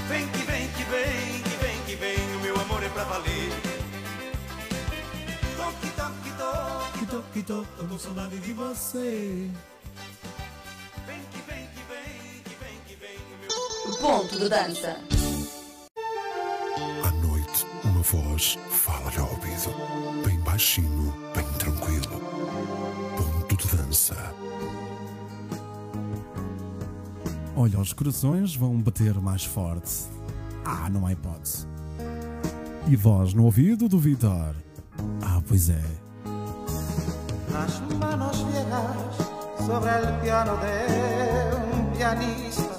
Vem que vem, que vem, que vem, que vem, o meu amor é pra valer. Toque, toque, toque, toque, toque, tô com saudade de você. Vem que vem, que vem, que vem, que vem, o meu Ponto de dança. À noite, uma voz fala-lhe ao ouvido, bem baixinho, bem tranquilo. Ponto de dança. Olha, os corações vão bater mais forte. Ah, não há hipótese. E voz no ouvido do Vitor. Ah, pois é. Las manos viejas sobre el piano de un pianista,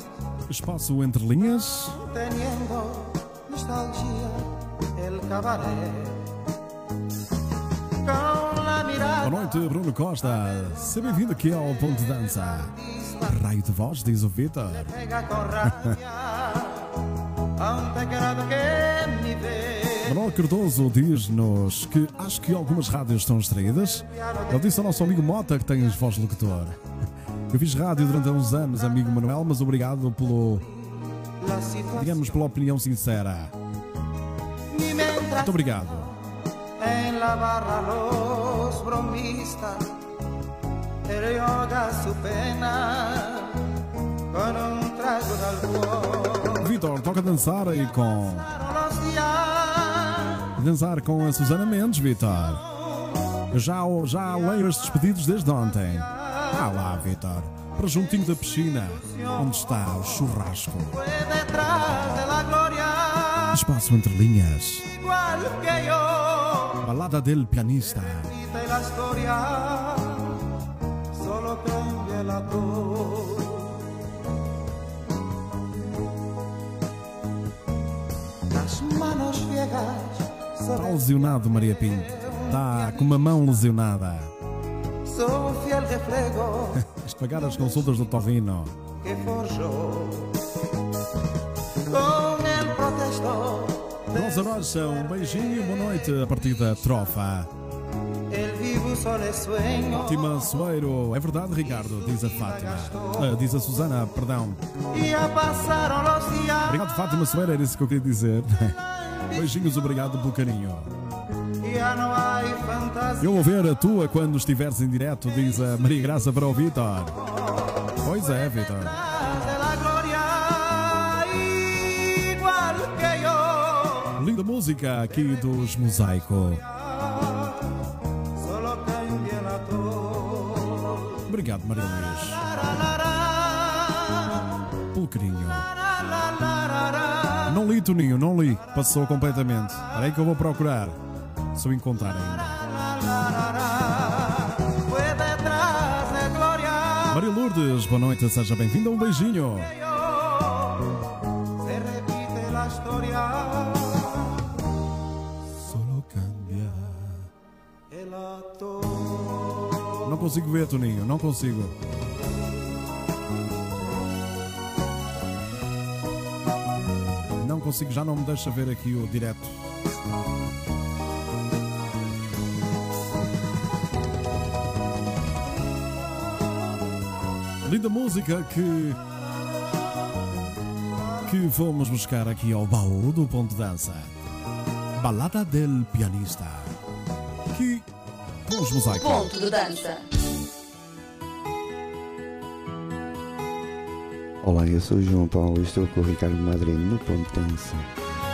Espaço entre linhas. Nostalgia el cabaret. Boa noite, Bruno Costa. Seja bem-vindo aqui ao Ponto de Dança. Raio de voz, diz o Vitor. Manuel Cardoso diz-nos que acho que algumas rádios estão extraídas. Ele disse ao nosso amigo Mota que tens voz locutor. Eu fiz rádio durante uns anos, amigo Manuel, mas obrigado pelo, digamos, pela opinião sincera. Muito obrigado. en la barra los bromistas el yoga su pena con un trago de alcohol. Vitor, toca dançar aí com. Dançar com a Susana Mendes, Vitor. Já, já leio estes pedidos desde ontem. Ah lá, Vitor. Para juntinho da piscina, onde está o churrasco. Espaço entre linhas. Balada del pianista. Está lesionado, Maria Pinto. Está com uma mão lesionada. reflejo Vais pagar as consultas do Torrino. que el protesto, Rosa Rocha, um beijinho, boa noite a partir da trofa. sueño. Fátima Soeiro, é verdade, Ricardo, diz a Fátima. Ah, diz a Susana, perdão. Obrigado, Fátima Soeiro, era isso que eu queria dizer. Beijinhos, obrigado pelo carinho. Eu vou ver a tua quando estiveres em direto, diz a Maria Graça para o Vitor. Pois é, Vitor. yo. Linda música aqui dos Mosaico. Obrigado, Maria Luís. Pelo carinho. Não li, Toninho, não li. Passou completamente. Espera aí que eu vou procurar. Se eu encontrar ainda. Maria Lourdes, boa noite, seja bem-vinda. Um beijinho. Não consigo ver, Toninho, não consigo. Não consigo, já não me deixa ver aqui o direto. Linda música que. que fomos buscar aqui ao baú do Ponto de Dança. Balada del Pianista. Que. com os mosaicos. Ponto de dança. Olá, eu sou o João Paulo e estou com o Ricardo Madrid no Ponto de Dança.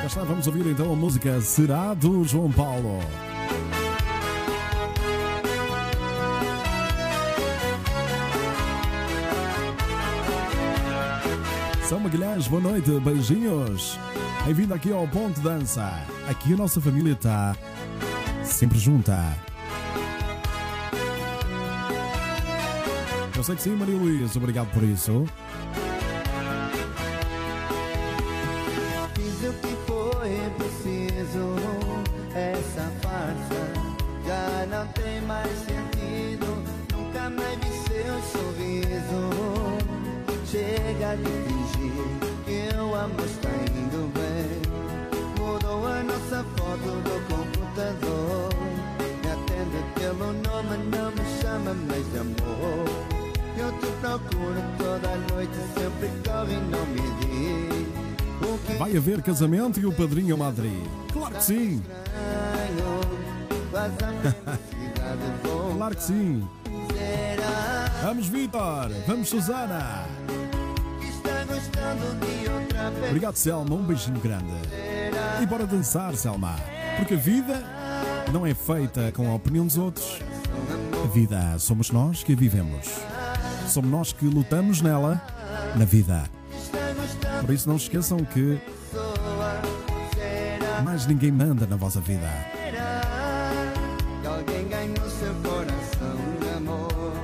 Já está, vamos ouvir então a música Será do João Paulo. São Magalhães, boa noite, beijinhos. Bem-vindo aqui ao Ponto Dança. Aqui a nossa família está sempre junta. Eu sei que sim, Maria Luís, obrigado por isso. Casamento e o padrinho é Madrid. Claro que sim. a. Claro que sim. Vamos, Vitor. Vamos, Susana. Obrigado, Selma. Um beijinho grande. E bora dançar, Selma. Porque a vida não é feita com a opinião dos outros. A vida somos nós que a vivemos. Somos nós que lutamos nela, na vida. Por isso não esqueçam que mais ninguém manda na vossa vida. Que alguém ganhou seu coração de amor.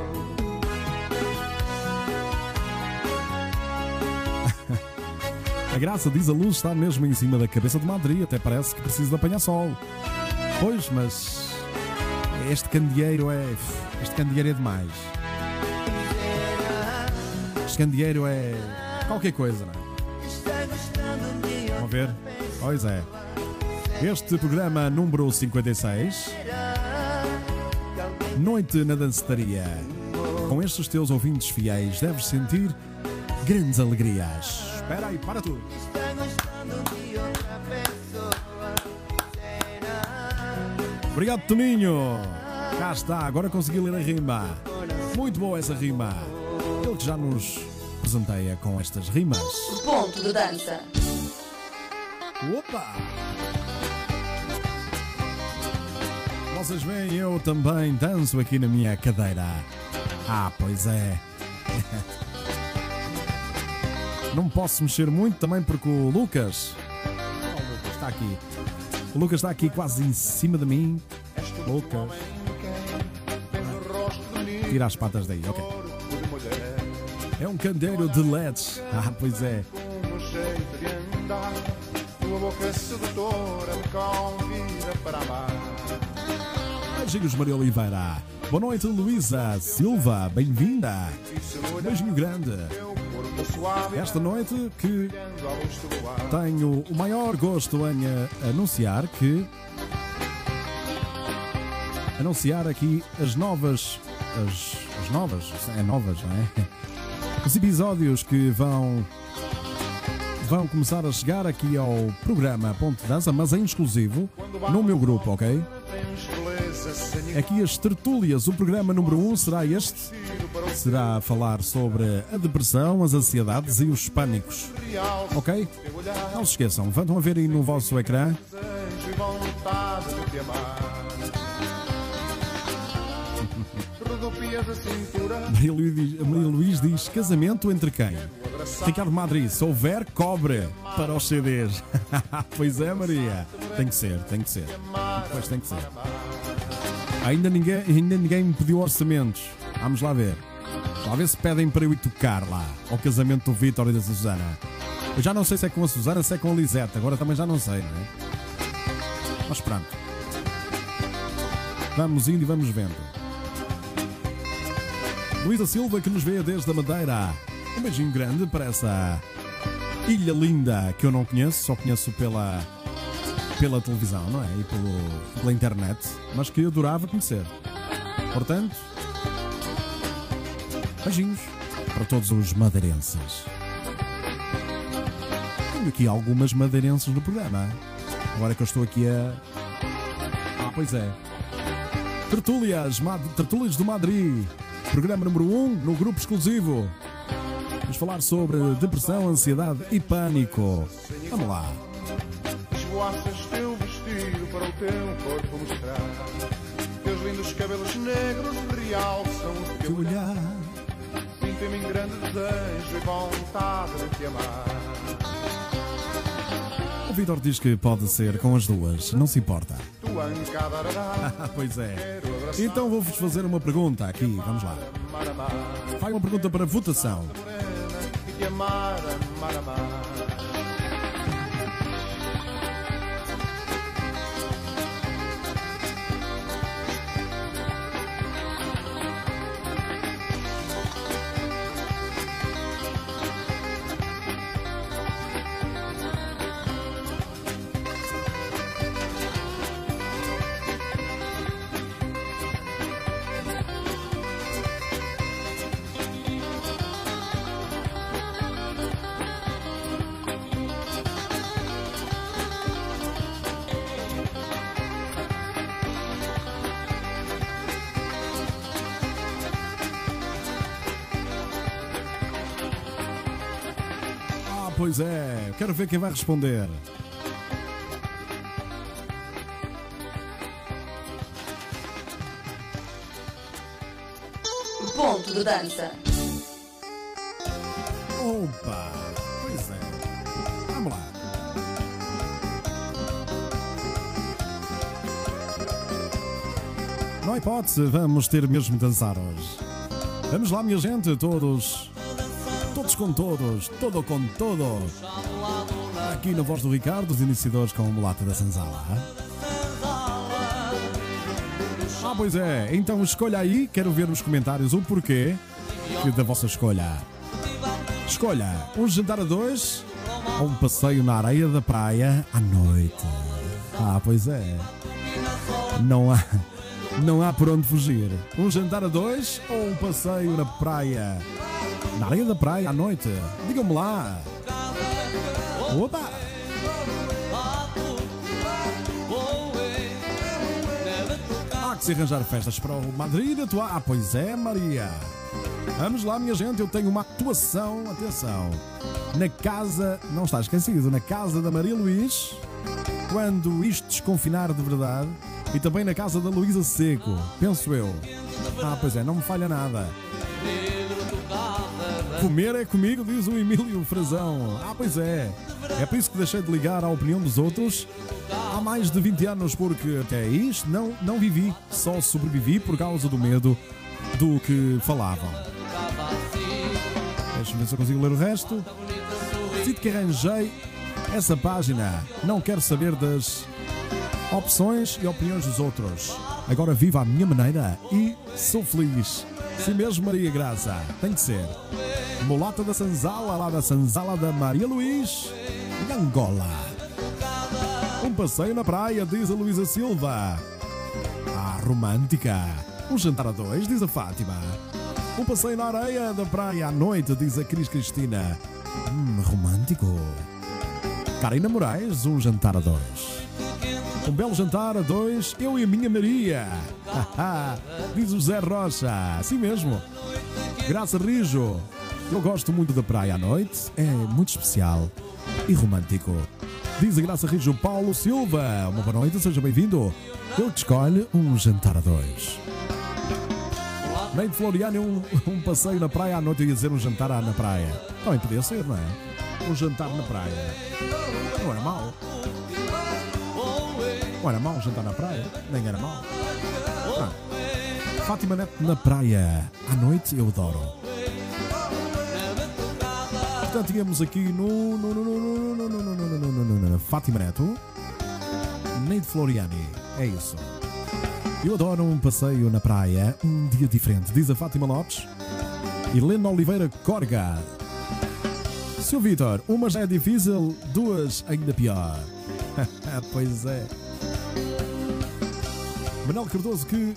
A graça, diz a luz, está mesmo em cima da cabeça de Madrid. Até parece que precisa de apanhar sol. Pois, mas este candeeiro é. Este candeeiro é demais. Este candeeiro é. qualquer coisa, não é? Está gostando de Vamos ver? Pois é. Este programa número 56, Noite na Danceteria. Com estes teus ouvintes fiéis, deves sentir grandes alegrias. Espera aí, para tudo. Obrigado, Toninho. Cá está, agora consegui ler a rima. Muito boa essa rima. Ele que já nos presenteia com estas rimas. Ponto de dança. Opa! Vocês veem, eu também danço aqui na minha cadeira. Ah, pois é. Não posso mexer muito também porque o Lucas. Oh, Lucas está aqui. O Lucas está aqui quase em cima de mim. Lucas. Tira as patas daí, ok. É um candeeiro de LEDs. Ah, pois é. Tua boca sedutora me convida para amar. Beijinhos, Maria Oliveira. Boa noite, Luísa Silva. Bem-vinda. Beijinho grande. Esta noite que tenho o maior gosto em anunciar que. Anunciar aqui as novas. As, as novas. É novas, não é? Os episódios que vão. Vão começar a chegar aqui ao programa Ponto de Dança, mas em exclusivo no meu grupo, ok? Aqui as tertúlias, o programa número 1 um será este. Será falar sobre a depressão, as ansiedades e os pânicos. Ok? Não se esqueçam, vão a ver aí no vosso ecrã. Maria Luís, Maria diz: casamento entre quem? Ricardo Madrid, se houver, cobre para os CDs. pois é, Maria. Tem que ser, tem que ser. Pois tem que ser. Ainda ninguém, ainda ninguém me pediu orçamentos. Vamos lá ver. Vamos lá ver se pedem para eu ir tocar lá ao casamento do Vítor e da Susana. Eu já não sei se é com a Susana, se é com a Lisete. Agora também já não sei, não é? Mas pronto. Vamos indo e vamos vendo. Luísa Silva que nos vê desde a Madeira. Um beijinho grande para essa ilha linda que eu não conheço, só conheço pela, pela televisão, não é? E pelo, pela internet, mas que eu adorava conhecer. Portanto, beijinhos para todos os madeirenses. Tenho aqui algumas madeirenses no programa. Agora que eu estou aqui a. Ah, pois é. Tertúlias, Mad... Tertúlias do Madrid. Programa número 1 um, no grupo exclusivo. Vamos falar sobre depressão, ansiedade e pânico. Vamos lá. Esvoaças teu vestido para o teu corpo mostrar. Teus lindos cabelos negros realçam o teu olhar. Sinto-me em grande desejo e vontade de te amar. O Vitor diz que pode ser com as duas, não se importa. Pois é. Então vou-vos fazer uma pergunta aqui, vamos lá. Vai uma pergunta para votação. Amar, amar, amar. Quero ver quem vai responder. Ponto de dança. Opa! Pois é. Vamos lá. Não há hipótese, vamos ter mesmo de dançar hoje. Vamos lá, minha gente, todos. Todos com todos, todo com todo. Aqui na voz do Ricardo, os iniciadores com o mulata da Sanzala. Ah, pois é, então escolha aí, quero ver nos comentários o porquê da vossa escolha. Escolha um jantar a dois ou um passeio na areia da praia à noite. Ah, pois é. Não há, não há por onde fugir. Um jantar a dois ou um passeio na praia? Na areia da praia à noite? Digam-me lá. Opa! Há que se arranjar festas para o Madrid atuar. Ah, pois é, Maria. Vamos lá, minha gente, eu tenho uma atuação, atenção, na casa, não está esquecido, na casa da Maria Luís, quando isto desconfinar de verdade, e também na casa da Luísa Seco, penso eu. Ah, pois é, não me falha nada. Comer é comigo, diz o Emílio Frazão. Ah, pois é. É por isso que deixei de ligar à opinião dos outros há mais de 20 anos, porque até isto não, não vivi, só sobrevivi por causa do medo do que falavam. Deixa-me ver se eu consigo ler o resto. Sinto que arranjei essa página. Não quero saber das opções e opiniões dos outros. Agora vivo à minha maneira e sou feliz. Sim mesmo, Maria Graça. Tem que ser. Mulata da Sanzala, lá da Sanzala da Maria Luís, de Angola. Um passeio na praia, diz a Luísa Silva. Ah, romântica. Um jantar a dois, diz a Fátima. Um passeio na areia da praia à noite, diz a Cris Cristina. Hum, romântico. Karina Moraes, um jantar a dois. Um belo jantar a dois, eu e a minha Maria. diz o Zé Rocha. Assim mesmo. Graça Rijo. Eu gosto muito da praia à noite, é muito especial e romântico. Diz a Graça Rijo Paulo Silva. Uma boa noite, seja bem-vindo. Eu te escolho um jantar a dois. Nem de Floriano um, um passeio na praia à noite, eu ia dizer um jantar na praia. Também podia ser, não é? Um jantar na praia. Não era mau. Não era um jantar na praia, nem era mau. Ah. Fátima Neto na praia. À noite eu adoro. Portanto, tínhamos aqui no, no, no, no, no, no, no, no, no, no, Fátima Neto, Neide Floriani. É isso. Eu adoro um passeio na praia, um dia diferente, diz a Fátima Lopes. Helena Oliveira Corga. Seu Vitor, uma já é difícil, duas ainda pior. pois é. Manuel Cardoso que.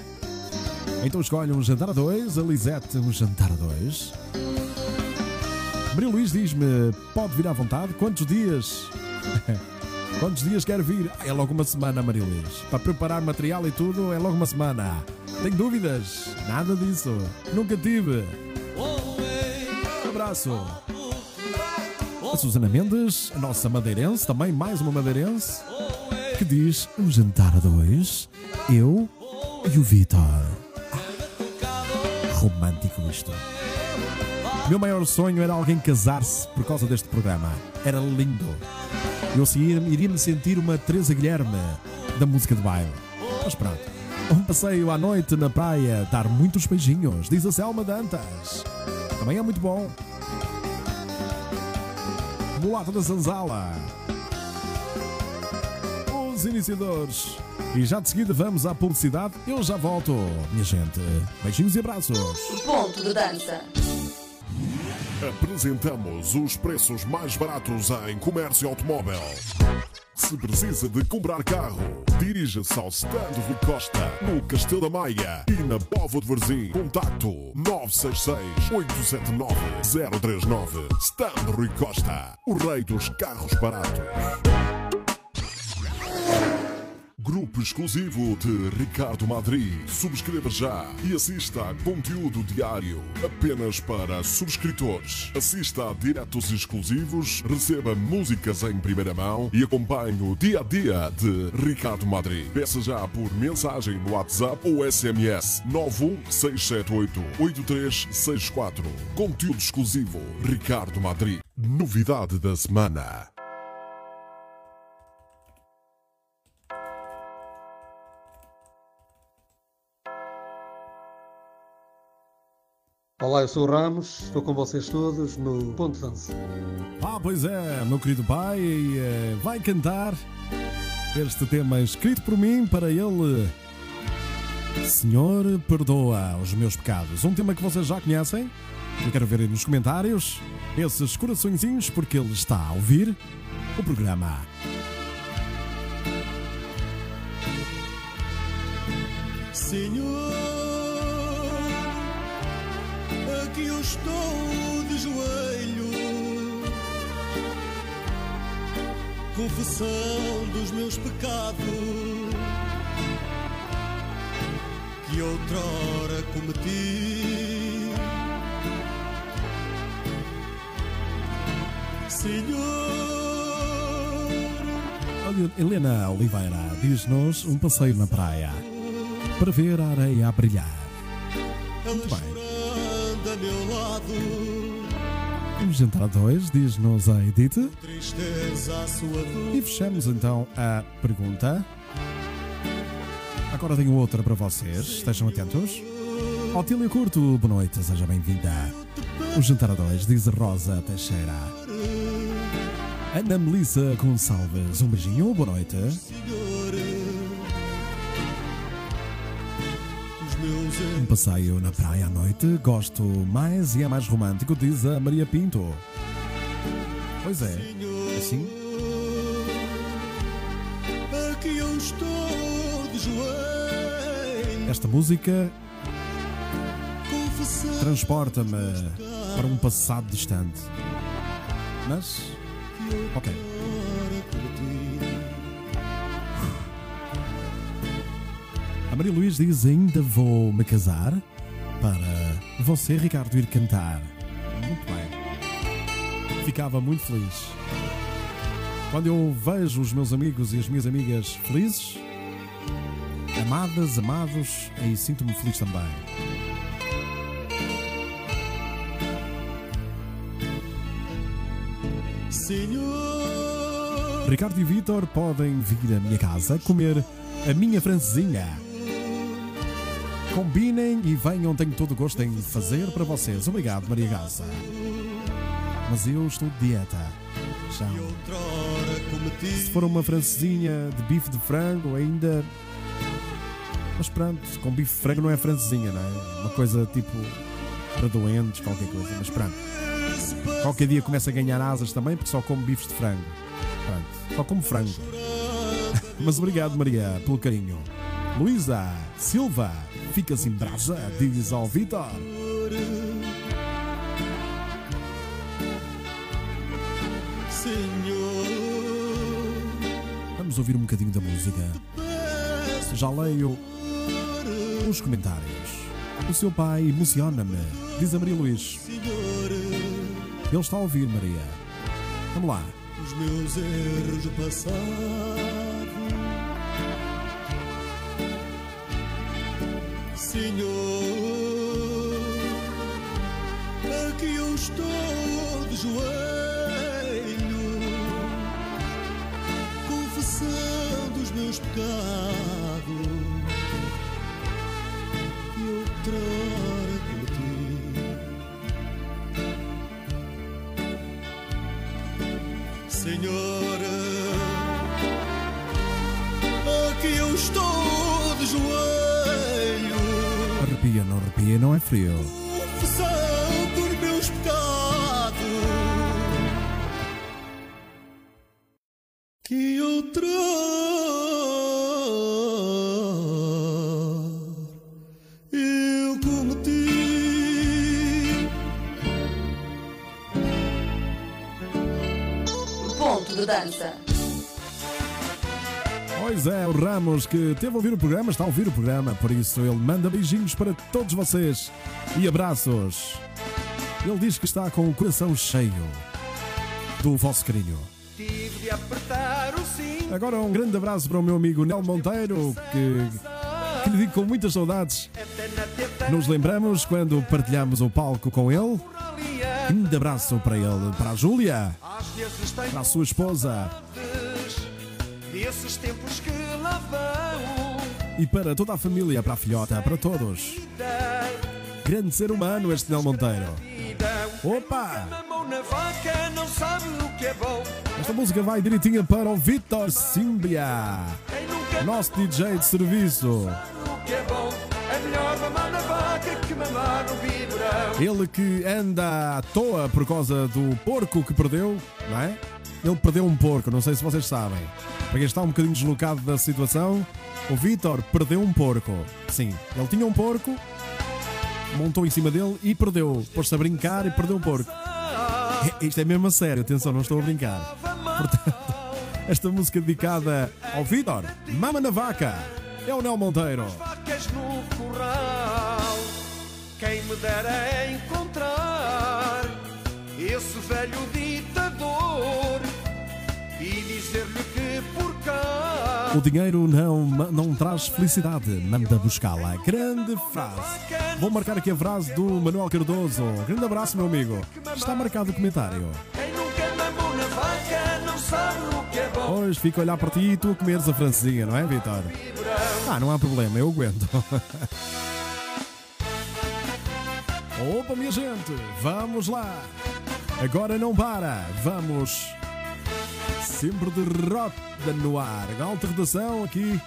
Então escolhe um jantar a dois, a Lisete um jantar a dois. Maria Luís diz-me: pode vir à vontade? Quantos dias? Quantos dias quer vir? Ah, é logo uma semana, Maria Luís. Para preparar material e tudo, é logo uma semana. Tenho dúvidas? Nada disso. Nunca tive. Um abraço. A Susana Mendes, a nossa madeirense, também mais uma madeirense, que diz um jantar a dois, eu e o Vitor. Romântico isto. Meu maior sonho era alguém casar-se por causa deste programa. Era lindo. Eu assim iria me sentir uma Teresa Guilherme da música de baile. Mas pronto. Um passeio à noite na praia, dar muitos beijinhos, diz a Selma Dantas. Também é muito bom. Mulata da Zanzala. Iniciadores. E já de seguida vamos à publicidade. Eu já volto, minha gente. Beijinhos e abraços. Ponto de dança. Apresentamos os preços mais baratos em comércio automóvel. Se precisa de comprar carro, dirija-se ao Stand Rui Costa, no Castelo da Maia e na Povo de Varzim. Contacto 966-879-039. Stand Rui Costa, o rei dos carros baratos. Grupo exclusivo de Ricardo Madri. Subscreva já e assista a conteúdo diário apenas para subscritores. Assista a diretos exclusivos, receba músicas em primeira mão e acompanhe o dia a dia de Ricardo Madri. Peça já por mensagem no WhatsApp ou SMS 916788364. Conteúdo exclusivo Ricardo Madri. Novidade da semana. Olá, eu sou o Ramos, estou com vocês todos no Ponto de Dança. Ah, pois é, meu querido pai eh, vai cantar este tema escrito por mim para ele. Senhor, perdoa os meus pecados. Um tema que vocês já conhecem. Eu quero ver aí nos comentários esses coraçõezinhos porque ele está a ouvir o programa. Senhor, aqui eu estou de joelho, confessando os meus pecados que outrora cometi. Senhor, Helena Oliveira diz-nos um passeio na praia para ver a areia a brilhar. Muito bem. Meu lado, jantar a dois, diz-nos a Edith. tristeza. E fechamos então a pergunta. Agora tenho outra para vocês, estejam atentos. Otília Curto, boa noite, seja bem-vinda. O jantar a dois, diz Rosa Teixeira. Ana Melissa Gonçalves, um beijinho, boa noite. Um passeio na praia à noite, gosto mais e é mais romântico, diz a Maria Pinto. Pois é, assim Aqui eu estou de joelho, Esta música transporta-me para um passado distante. Mas, ok. A Maria Luís diz: Ainda vou me casar para você, Ricardo, ir cantar. Muito bem. Ficava muito feliz. Quando eu vejo os meus amigos e as minhas amigas felizes, amadas, amados, aí sinto-me feliz também. Senhor, Ricardo e Vitor podem vir à minha casa comer a minha francesinha. Combinem e venham, tenho todo o gosto em fazer para vocês. Obrigado, Maria Graça. Mas eu estou de dieta. Já. Se for uma francesinha de bife de frango, ainda. Mas pronto, com bife de frango não é francesinha, não é? Uma coisa tipo. para doentes, qualquer coisa. Mas pronto. Qualquer dia começa a ganhar asas também, porque só como bifes de frango. Pronto, só como frango. Mas obrigado, Maria, pelo carinho. Luísa Silva, ficas em brasa, diz ao Vitor. Senhor, Vamos ouvir um bocadinho da música. Já leio os comentários. O seu pai emociona-me, diz a Maria Luís. Ele está a ouvir, Maria. Vamos lá. os meus erros do não é frio. Que teve a ouvir o programa, está a ouvir o programa, por isso ele manda beijinhos para todos vocês e abraços. Ele diz que está com o coração cheio do vosso carinho. Tive de apertar o cinto. Agora um grande abraço para o meu amigo Nel Monteiro, que, que lhe digo com muitas saudades. Nos lembramos quando partilhamos o palco com ele. Grande abraço para ele, para a Júlia, para a sua esposa desses tempos que. E para toda a família, para a filhota, para todos. Grande ser humano este Nel Monteiro. Opa! Esta música vai direitinha para o Vitor Simbia, nosso DJ de serviço. Ele que anda à toa por causa do porco que perdeu, não é? Ele perdeu um porco, não sei se vocês sabem. Para quem está um bocadinho deslocado da situação, o Vitor perdeu um porco. Sim, ele tinha um porco, montou em cima dele e perdeu. Pôs-se a brincar e perdeu um porco. É- Isto é mesmo a sério, atenção, não estou a brincar. Portanto, esta música dedicada ao Vitor, Mama na Vaca, é o Nel Monteiro. Vacas no. Quem me dera encontrar esse velho ditador O dinheiro não, não traz felicidade, manda buscá-la. Grande frase. Vou marcar aqui a frase do Manuel Cardoso. Grande abraço, meu amigo. Está marcado o comentário. Hoje fico a olhar para ti e tu a comeres a francesinha, não é, Vitor? Ah, não há problema, eu aguento. Opa, minha gente, vamos lá. Agora não para, vamos. Sempre de roda no ar. Alta redação aqui.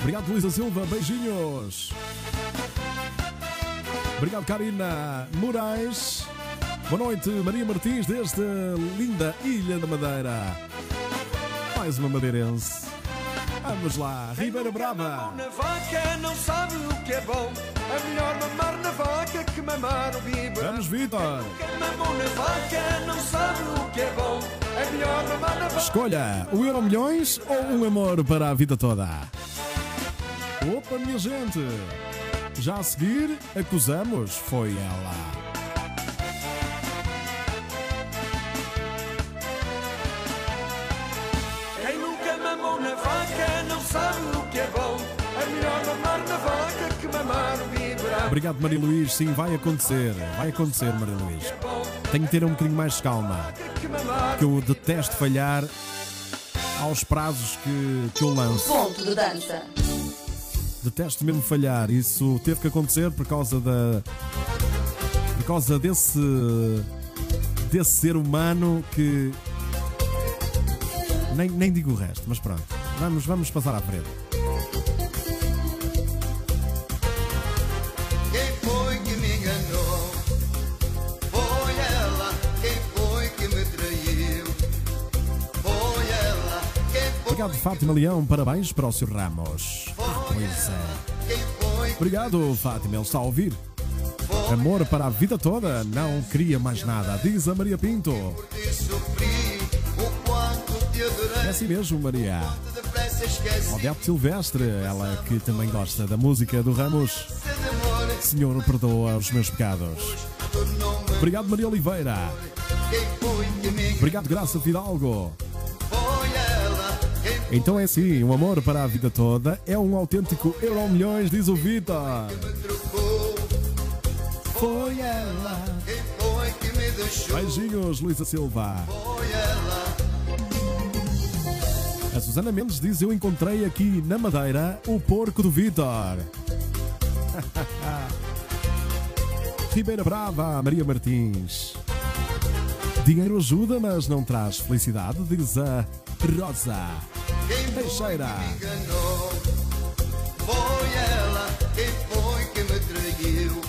Obrigado, Luísa Silva, beijinhos. Obrigado, Karina Moraes. Boa noite, Maria Martins, desde linda Ilha da Madeira. Mais uma madeirense. Vamos lá, Ribeira Brava. Na vaca não sabe o que é bom. É melhor mamar na vaca que mamar biberão. Vamos, Vitor. Mamou na vaca não sabe o que é bom. É melhor mamar na vaca. Escolha o Euro Milhões ou um amor para a vida toda? Opa, minha gente! Já a seguir, acusamos, foi ela. Obrigado, Maria Luís. Sim, vai acontecer. Vai acontecer, Maria Luís. Tenho que ter um bocadinho mais de calma. Que eu detesto falhar aos prazos que, que eu lanço. Ponto de dança. Detesto mesmo falhar. Isso teve que acontecer por causa da. Por causa desse. desse ser humano que. Nem, nem digo o resto, mas pronto. Vamos, vamos passar à frente. Fátima Leão. Parabéns para o Sr. Ramos. Ah, pois é. Obrigado, Fátima. Ele está a ouvir. Amor para a vida toda, não queria mais nada, diz a Maria Pinto. É assim mesmo, Maria. Aldeato Silvestre, ela que também gosta da música do Ramos. Senhor, perdoa os meus pecados. Obrigado, Maria Oliveira. Obrigado, Graça Fidalgo. Então é assim, um amor para a vida toda é um autêntico Euro Milhões, diz o Vitor. Foi ela. Beijinhos, Luísa Silva. A Susana Mendes diz: Eu encontrei aqui na Madeira o porco do Vitor. Ribeira Brava, Maria Martins. Dinheiro ajuda, mas não traz felicidade, diz a Rosa. Teixeira. enganou. Foi ela. Quem foi que me traiu?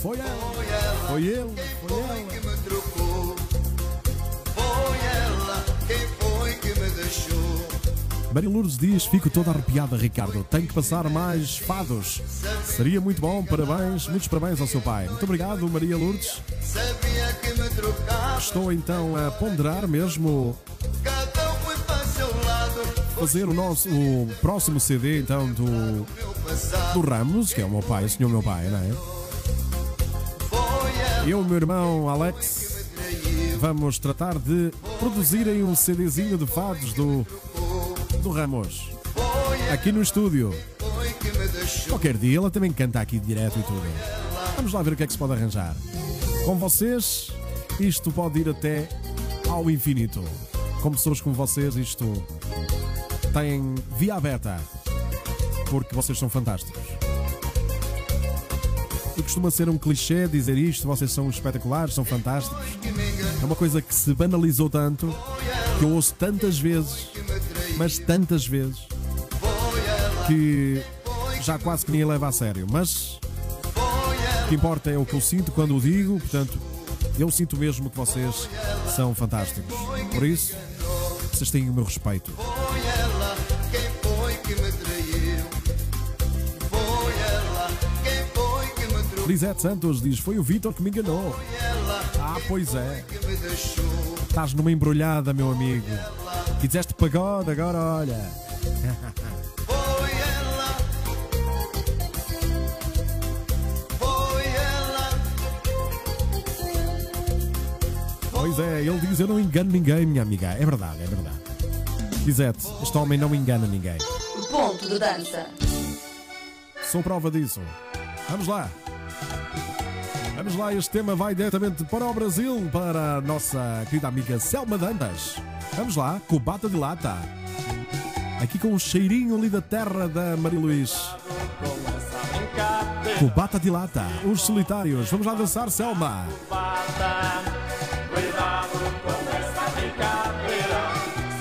Foi ela. Foi ela. Foi ele. Quem foi que me trocou? Foi ela. Quem foi que me deixou? Maria Lourdes diz: Fico toda arrepiada, Ricardo. Tem que passar mais fados. Seria muito bom. Parabéns, muitos parabéns ao seu pai. Muito obrigado, Maria Lourdes. Me. Estou então a ponderar mesmo fazer o nosso o próximo CD então do, do Ramos, que é o meu pai, o senhor meu pai, não é? Eu e o meu irmão Alex vamos tratar de produzir aí um CDzinho de fados do, do Ramos aqui no estúdio. Qualquer dia ela também canta aqui direto e tudo. Vamos lá ver o que é que se pode arranjar. Com vocês, isto pode ir até ao infinito. Com pessoas como vocês, isto tem via aberta. Porque vocês são fantásticos. E costuma ser um clichê dizer isto, vocês são espetaculares, são fantásticos. É uma coisa que se banalizou tanto, que eu ouço tantas vezes, mas tantas vezes, que já quase que ninguém leva a sério. Mas o que importa é o que eu sinto quando o digo, portanto, eu sinto mesmo que vocês são fantásticos. Por isso, vocês têm o meu respeito. Foi ela quem foi que me traiu. Foi ela quem foi que me traiu. Lisete Santos diz: Foi o Vitor que me enganou. Ah, pois é. Estás numa embrulhada, meu amigo. E disseste pagode, agora olha. Pois é, ele diz: Eu não engano ninguém, minha amiga. É verdade, é verdade. Lisete, este homem não engana ninguém. Ponto de dança. Sou prova disso. Vamos lá. Vamos lá, este tema vai diretamente para o Brasil, para a nossa querida amiga Selma Dantas. Vamos lá, com o bata de lata. Aqui com o cheirinho ali da terra da Maria Luís. Com o bata de lata, os solitários. Vamos lá dançar, Selma. Brincadeira.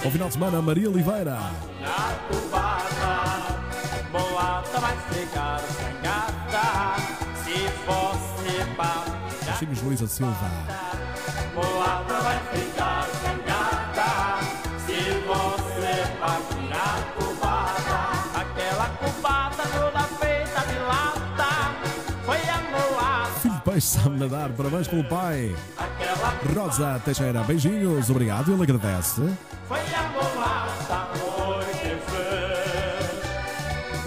Ao final de semana, Maria Oliveira. Na Luísa Silva. vai ficar nadar, parabéns pelo pai. Rosa Teixeira, beijinhos, obrigado, ele agradece. foi a moata, foi que fez.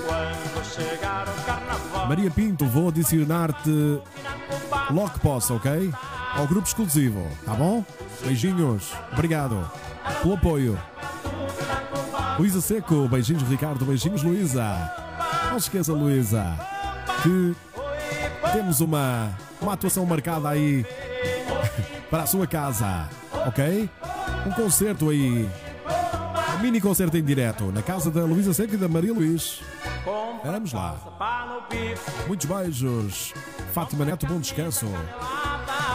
Quando chegar o carnaval. Maria Pinto, vou adicionar-te logo que possa, ok? Ao grupo exclusivo, tá bom? Beijinhos, obrigado pelo apoio. Luísa Seco, beijinhos Ricardo, beijinhos Luísa. Não esqueça, Luísa, que temos uma, uma atuação marcada aí para a sua casa, ok? Um concerto aí, um mini concerto em direto na casa da Luísa Seco e da Maria Luís. Vamos lá. Muitos beijos. Fátima Neto, bom descanso.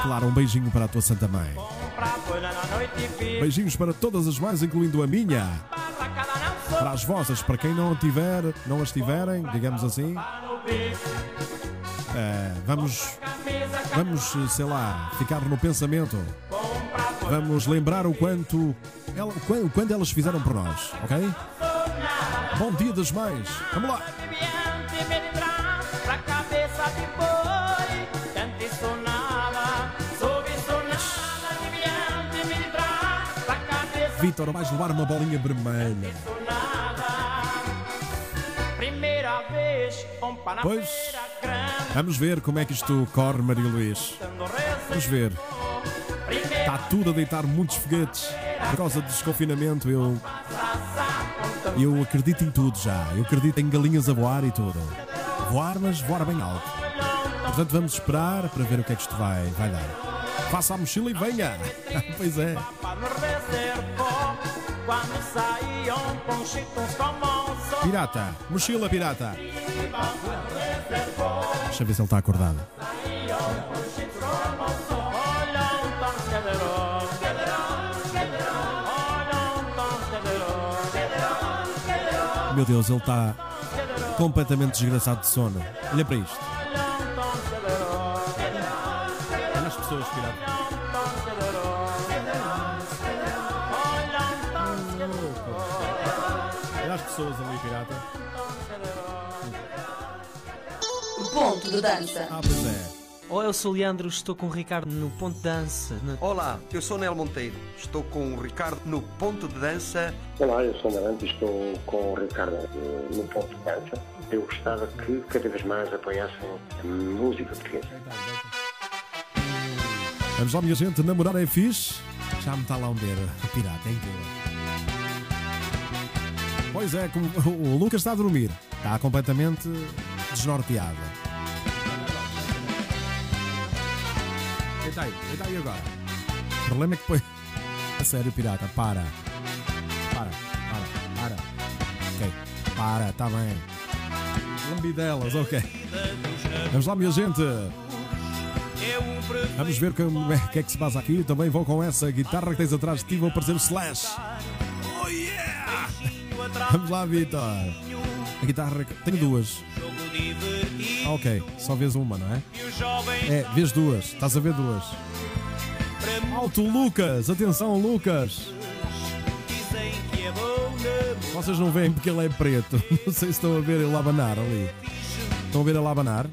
Claro, um beijinho para a tua Santa Mãe. Beijinhos para todas as mães, incluindo a minha. Para as vossas, para quem não tiver, não as tiverem, digamos assim. Eh, vamos, vamos, sei lá, ficar no pensamento. Vamos lembrar o quanto, ela, o quanto elas fizeram por nós, ok? Bom dia das mães. Vamos lá. Vitor, vais levar uma bolinha vermelha. Pois, vamos ver como é que isto corre, Maria Luís. Vamos ver. Está tudo a deitar muitos foguetes por causa do desconfinamento. Eu, eu acredito em tudo já. Eu acredito em galinhas a voar e tudo. Voar, mas voar bem alto. Portanto, vamos esperar para ver o que é que isto vai, vai dar. Faça a mochila e venha. pois é. Pirata, mochila pirata. Deixa eu ver se ele está acordado. Meu Deus, ele está completamente desgraçado de sono. Olha para isto. Olha as pessoas, pirata. Ponto de dança. Ah, pois é. Olá, eu sou o Leandro, estou com o Ricardo no Ponto de Dança. na- Olá, eu sou Nel Monteiro. Estou com o Ricardo no Ponto de Dança. Olá, eu sou Marante e estou com o Ricardo eh, no ponto de dança. Eu gostava que cada vez mais apoiassem a música portuguesa. Vamos lá, minha gente, namorar é fixe. Já me está lá a ver o pirata, é incrível. Pois é, como o Lucas está a dormir. Está completamente desnorteado. Deita aí, deita aí agora. O problema é que depois. A sério, pirata, para. Para, para, para. Ok, para, está bem. Lambidelas, ok. Vamos lá, minha gente. Vamos ver como é, o que é que se passa aqui. Também vou com essa guitarra que tens atrás de ti. Vou aparecer o Slash. Oh yeah! Vamos lá, Vitor. A guitarra. Tenho duas. Ah, ok, só vês uma, não é? É, vês duas. Estás a ver duas. Alto, Lucas! Atenção, Lucas! Vocês não veem porque ele é preto. Não sei se estão a ver ele abanar ali. Estão a ver ele abanar?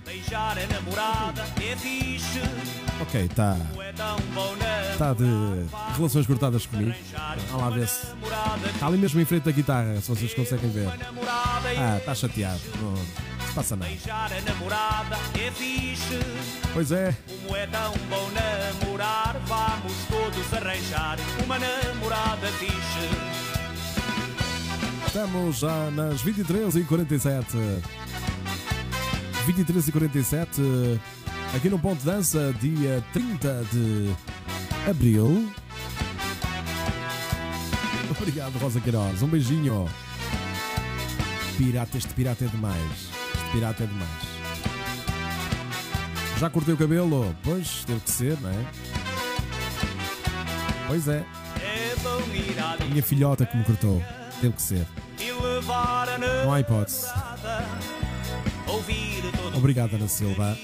Ok, está. Está de relações cortadas comigo. Lá ver se. Está ali mesmo em frente da guitarra, se vocês conseguem ver. Ah, está chateado. Se passa. Beijar a namorada é fixe. Pois é, Como é tão bom namorar, vamos todos arranjar uma namorada fixe. estamos já nas 23h47. 23h47, aqui no Ponto Dança, dia 30 de abril. Obrigado, Rosa Queiroz. Um beijinho. Pirata, este pirata é demais. Pirata é demais. Já cortei o cabelo? Pois, teve que ser, não é? Pois é. Minha filhota que me cortou. Teve que ser. Não há hipótese. Obrigado, Ana Silva,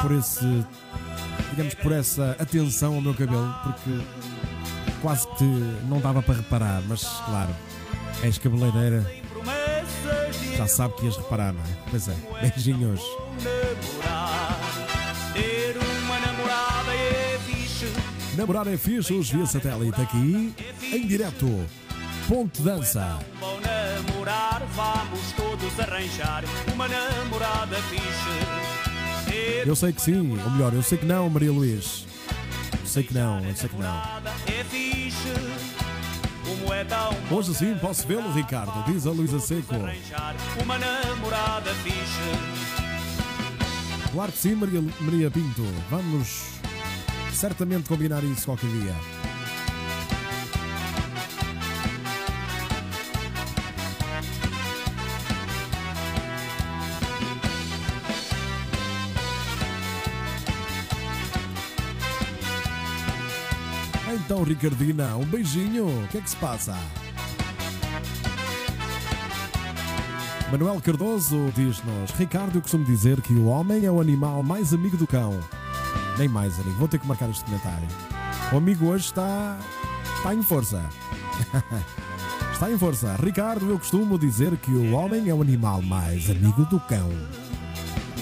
por esse, digamos, por essa atenção ao meu cabelo, porque quase que não dava para reparar, mas claro, és cabeleireira, já sabe que ias reparar, não é? Pois é, beijinhos. namorar. É fixe. Os via satélite aqui, em direto. Ponto dança. Eu sei que sim, ou melhor, eu sei que não, Maria Luís. Sei que não, eu sei que não. Hoje sim posso vê-lo, Ricardo, diz a Luísa Seco. uma namorada fixe. Claro que sim, Maria, Maria Pinto. Vamos certamente combinar isso qualquer dia. Então, Ricardina, um beijinho. O que é que se passa? Manuel Cardoso diz-nos: Ricardo, eu costumo dizer que o homem é o animal mais amigo do cão. Nem mais, amigo. Vou ter que marcar este comentário. O amigo hoje está. está em força. está em força. Ricardo, eu costumo dizer que o homem é o animal mais amigo do cão.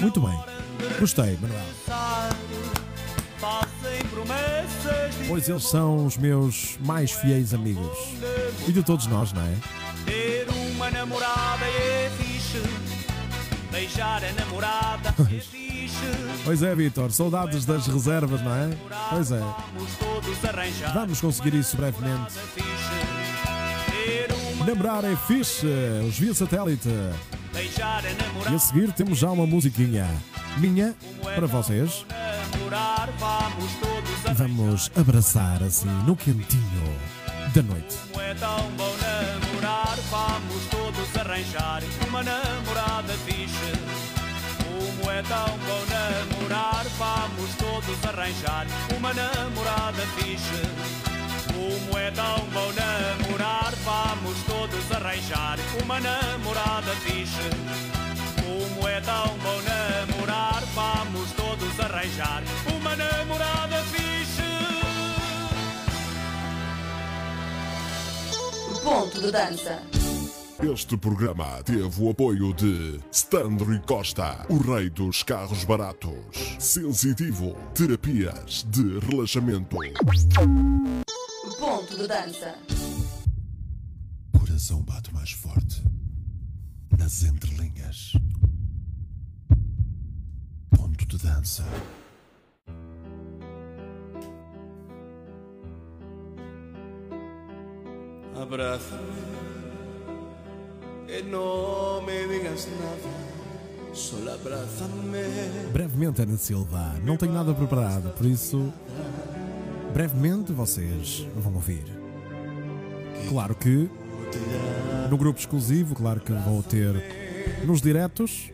Muito bem. Gostei, Manuel. Promessas Pois eles são os meus mais fiéis amigos. E de todos nós, não é? ter uma namorada é fixe. Beijar a namorada é fixe. Pois é, Vitor. Saudades das reservas, não é? Pois é. Vamos conseguir isso brevemente. Namorar é fixe, os via satélite. E a seguir temos já uma musiquinha minha para vocês. Vamos abraçar assim no quentinho da noite. Como é tão bom namorar, vamos todos arranjar uma namorada fixe. Como é tão bom namorar, vamos todos arranjar uma namorada fixe. Como é tão bom namorar, vamos todos arranjar uma namorada fixe. Como é tão bom namorar, vamos todos arranjar uma namorada fixe. Ponto de dança. Este programa teve o apoio de Standry Costa, o rei dos carros baratos. Sensitivo, terapias de relaxamento. Ponto de dança. Coração bate mais forte. Nas entrelinhas. De dança. Abrázame y no me digas nada, solo abrázame. Brevemente, Ana Silva. Não tenho nada preparado, por isso. Brevemente vocês vão ouvir. Claro que. No grupo exclusivo, claro que vou ter. Nos diretos.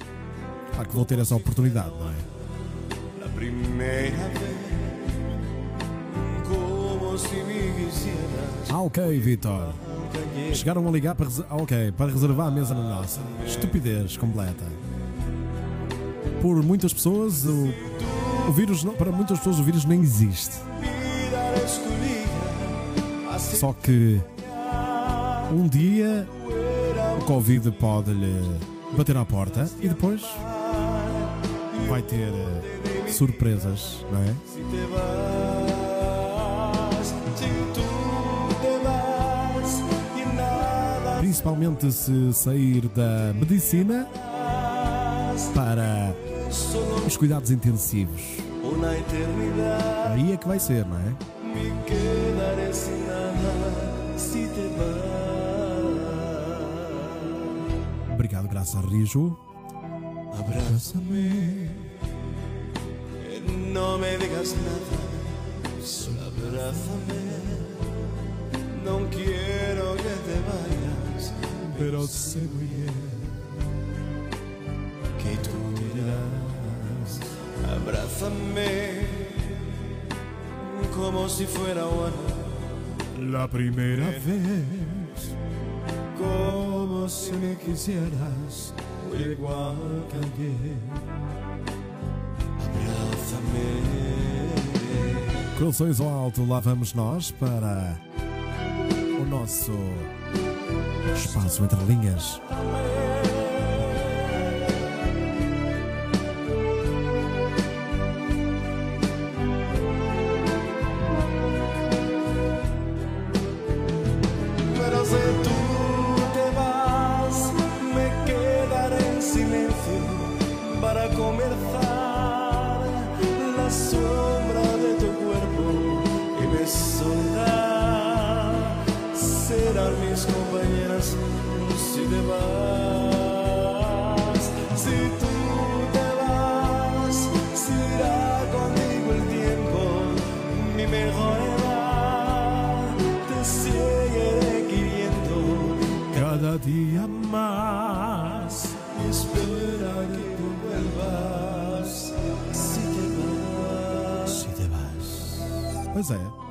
Claro que vou ter essa oportunidade, não é? Ok, Vitor. Chegaram a ligar para, ah, ok, para reservar a mesa na nossa. Estupidez completa. Por muitas pessoas, o, o vírus, não, para muitas pessoas, o vírus nem existe. Só que um dia o Covid pode-lhe bater à porta e depois vai ter eh, surpresas, não é? Principalmente se sair da medicina para os cuidados intensivos. Aí é que vai ser, não é? Obrigado, graças a Rijo. Abrázame, que no me digas nada, solo abrázame. No quiero que te vayas, pero sé bien que tú dirás. Abrázame como si fuera una La primera vez, como si me quisieras, igual que ayer. Corações ao alto, lá vamos nós para o nosso espaço entre linhas. Mi mejor edad, te seguiré queriendo cada día más. Espera que tú vuelvas si te vas. Si te vas. Pois é.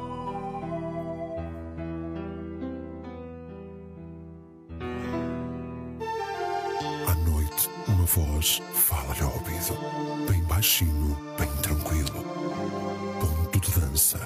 Voz fala-lhe ao ouvido, bem baixinho. Dança.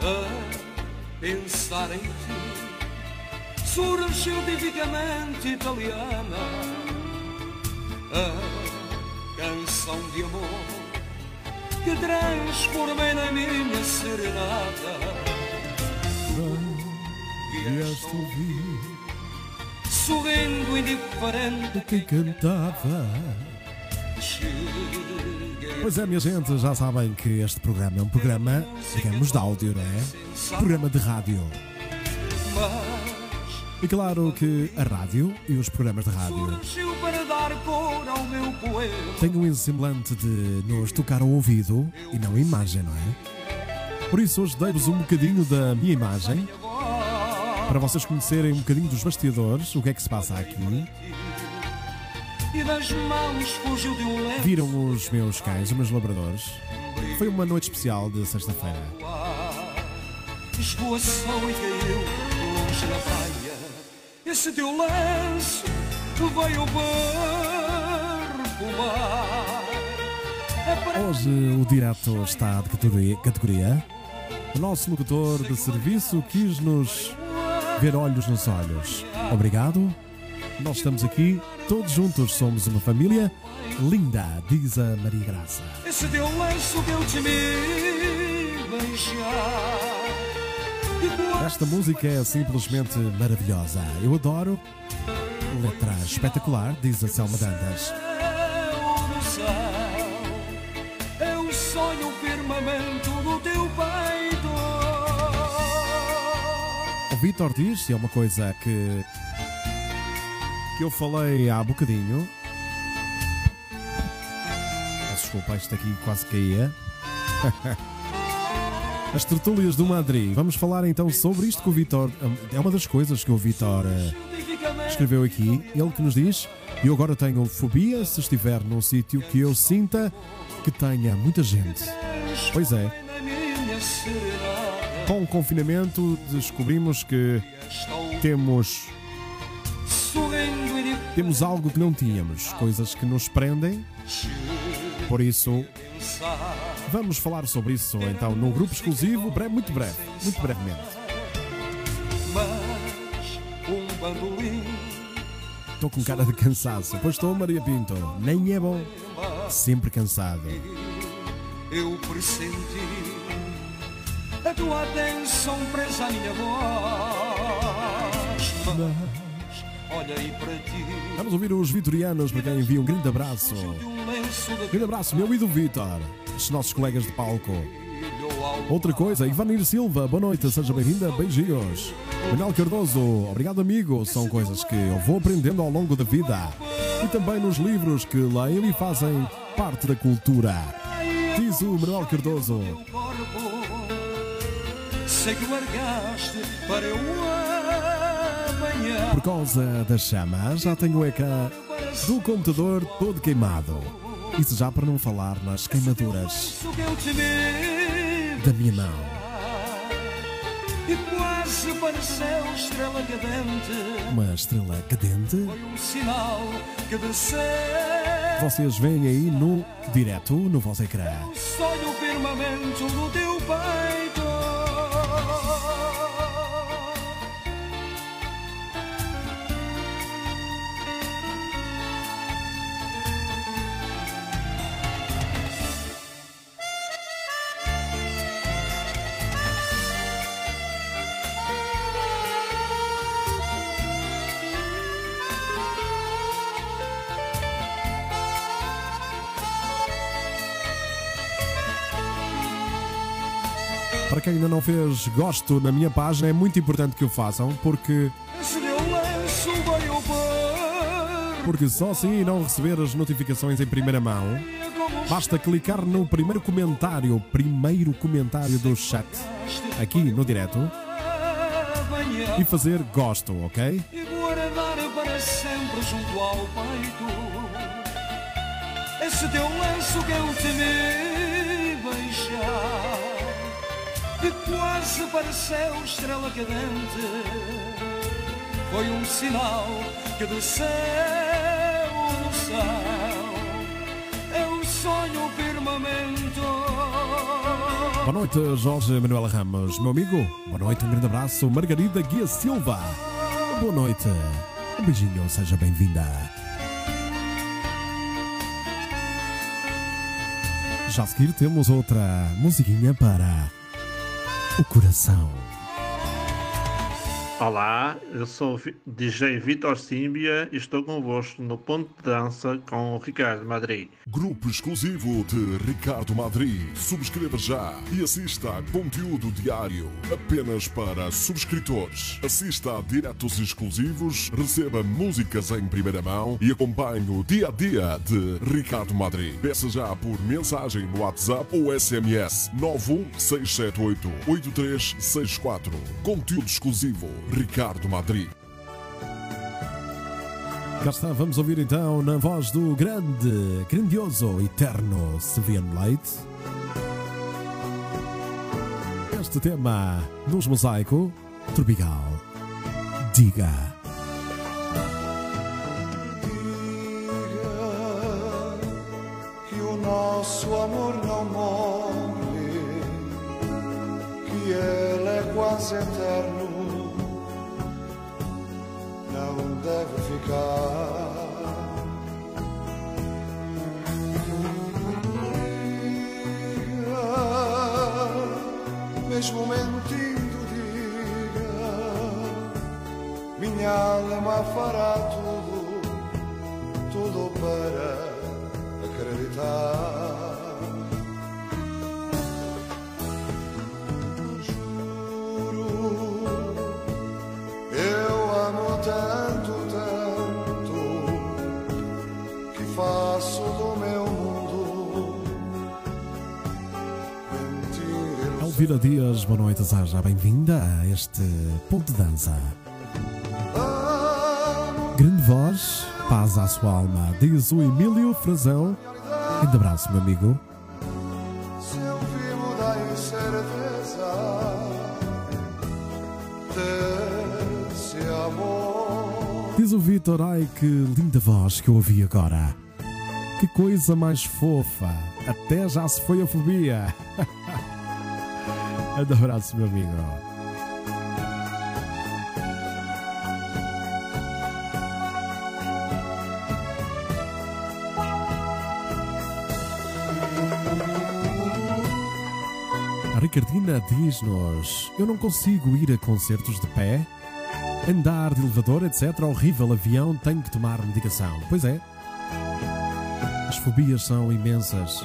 a pensar em ti surgiu tipicamente italiana a canção de amor que transformei na minha serenata Vieste ouvir sorrindo indiferente quem cantava. Pois é, minha gente, já sabem que este programa é um programa, digamos, de áudio, não é? Programa de rádio. E claro que a rádio e os programas de rádio têm um semblante de nos tocar ao ouvido e não a imagem, não é? Por isso hoje dei-vos um bocadinho da minha imagem para vocês conhecerem um bocadinho dos bastidores, o que é que se passa aqui. Viram os meus cães, os meus labradores. Foi uma noite especial de sexta-feira. esvoaçou e caiu longe na praia. Esse teu lenço veio perfumar. Hoje o direto está de categoria, categoria. O nosso locutor de serviço quis nos ver olhos nos olhos. Obrigado. Nós estamos aqui, todos juntos somos uma família linda, diz a Maria Graça. Esse teu lenço que eu te me beijar. Esta música é simplesmente maravilhosa. Eu adoro. Letra espetacular, diz a Selma Dantas. O Vitor diz, e é uma coisa que, que eu falei há bocadinho. Desculpa, isto aqui quase caía. As tertúlias do Madrid. Vamos falar então sobre isto que o Vitor. É uma das coisas que o Vitor eh, escreveu aqui. Ele que nos diz: Eu agora tenho fobia se estiver num sítio que eu sinta que tenha muita gente. Pois é, com o confinamento descobrimos que temos temos algo que não tínhamos, coisas que nos prendem. Por isso, vamos falar sobre isso então no grupo exclusivo, breve, muito breve, muito brevemente. Estou com cara de cansaço, pois estou, Maria Pinto, nem é bom, sempre cansado. eu pressenti a tua atenção presa à minha voz. Mas olhei para ti, Vamos ouvir os vitorianos para quem envia um grande abraço. um Grande abraço, meu e do Vitor, os nossos colegas de palco. Outra coisa, Ivanir Silva, boa noite, seja bem-vinda, beijinhos. Manuel Cardoso, obrigado amigo, são coisas que eu vou aprendendo ao longo da vida. E também nos livros que leio e fazem parte da cultura. Diz o Manuel Cardoso. Sei que largaste para eu amanhã. Por causa das chamas, já tenho o ecrã do computador todo queimado. Isso já para não falar nas queimaduras da minha mão. e quase pareceu estrela cadente. Uma estrela cadente. Foi um sinal que desceu. Vocês veem aí no direto no vosso ecrã. Sonho o firmamento do teu peito. Quem ainda não fez gosto na minha página, é muito importante que o façam, porque, porque só assim não receber as notificações em primeira mão, basta clicar no primeiro comentário, primeiro comentário do chat, aqui no direto, e fazer gosto, ok? e guardar para sempre junto ao peito. Esse teu lenço que eu te vi beijar e quase pareceu estrela cadente. Foi um sinal que desceu no céu. Sonho o firmamento. Boa noite, Jorge Manuel Ramos, meu amigo. Boa noite, um grande abraço, Margarida Guia Silva. Boa noite, um beijinho, seja bem-vinda. Já a seguir temos outra musiquinha para o coração. Olá, eu sou DJ Vitor Símbia e estou convosco no Ponto de Dança com o Ricardo Madrid. Grupo exclusivo de Ricardo Madri. Subscreva já e assista a conteúdo diário apenas para subscritores. Assista a diretos exclusivos, receba músicas em primeira mão e acompanhe o dia a dia de Ricardo Madri. Peça já por mensagem no WhatsApp ou SMS 91678 8364. Conteúdo exclusivo Ricardo Madri. Cá está, vamos ouvir então na voz do grande, grandioso, eterno Seviano Leite. Este tema nos mosaico tropical. Diga. nosso amor não morre, que ele é quase eterno não deve ficar. Diga, mesmo mentindo, diga, minha alma fará tudo, tudo para acreditar. Elvira Dias, boa noite, seja bem-vinda a este ponto de dança. Grande voz, paz à sua alma, diz o Emílio Frazão. Grande abraço, meu amigo. Se eu vivo amor. Diz o Vitor, ai que linda voz que eu ouvi agora. Que coisa mais fofa. Até já se foi a fobia. Grande abraço, meu amigo. A Ricardina diz-nos: Eu não consigo ir a concertos de pé, andar de elevador, etc. Horrível avião, tenho que tomar medicação. Pois é. As fobias são imensas.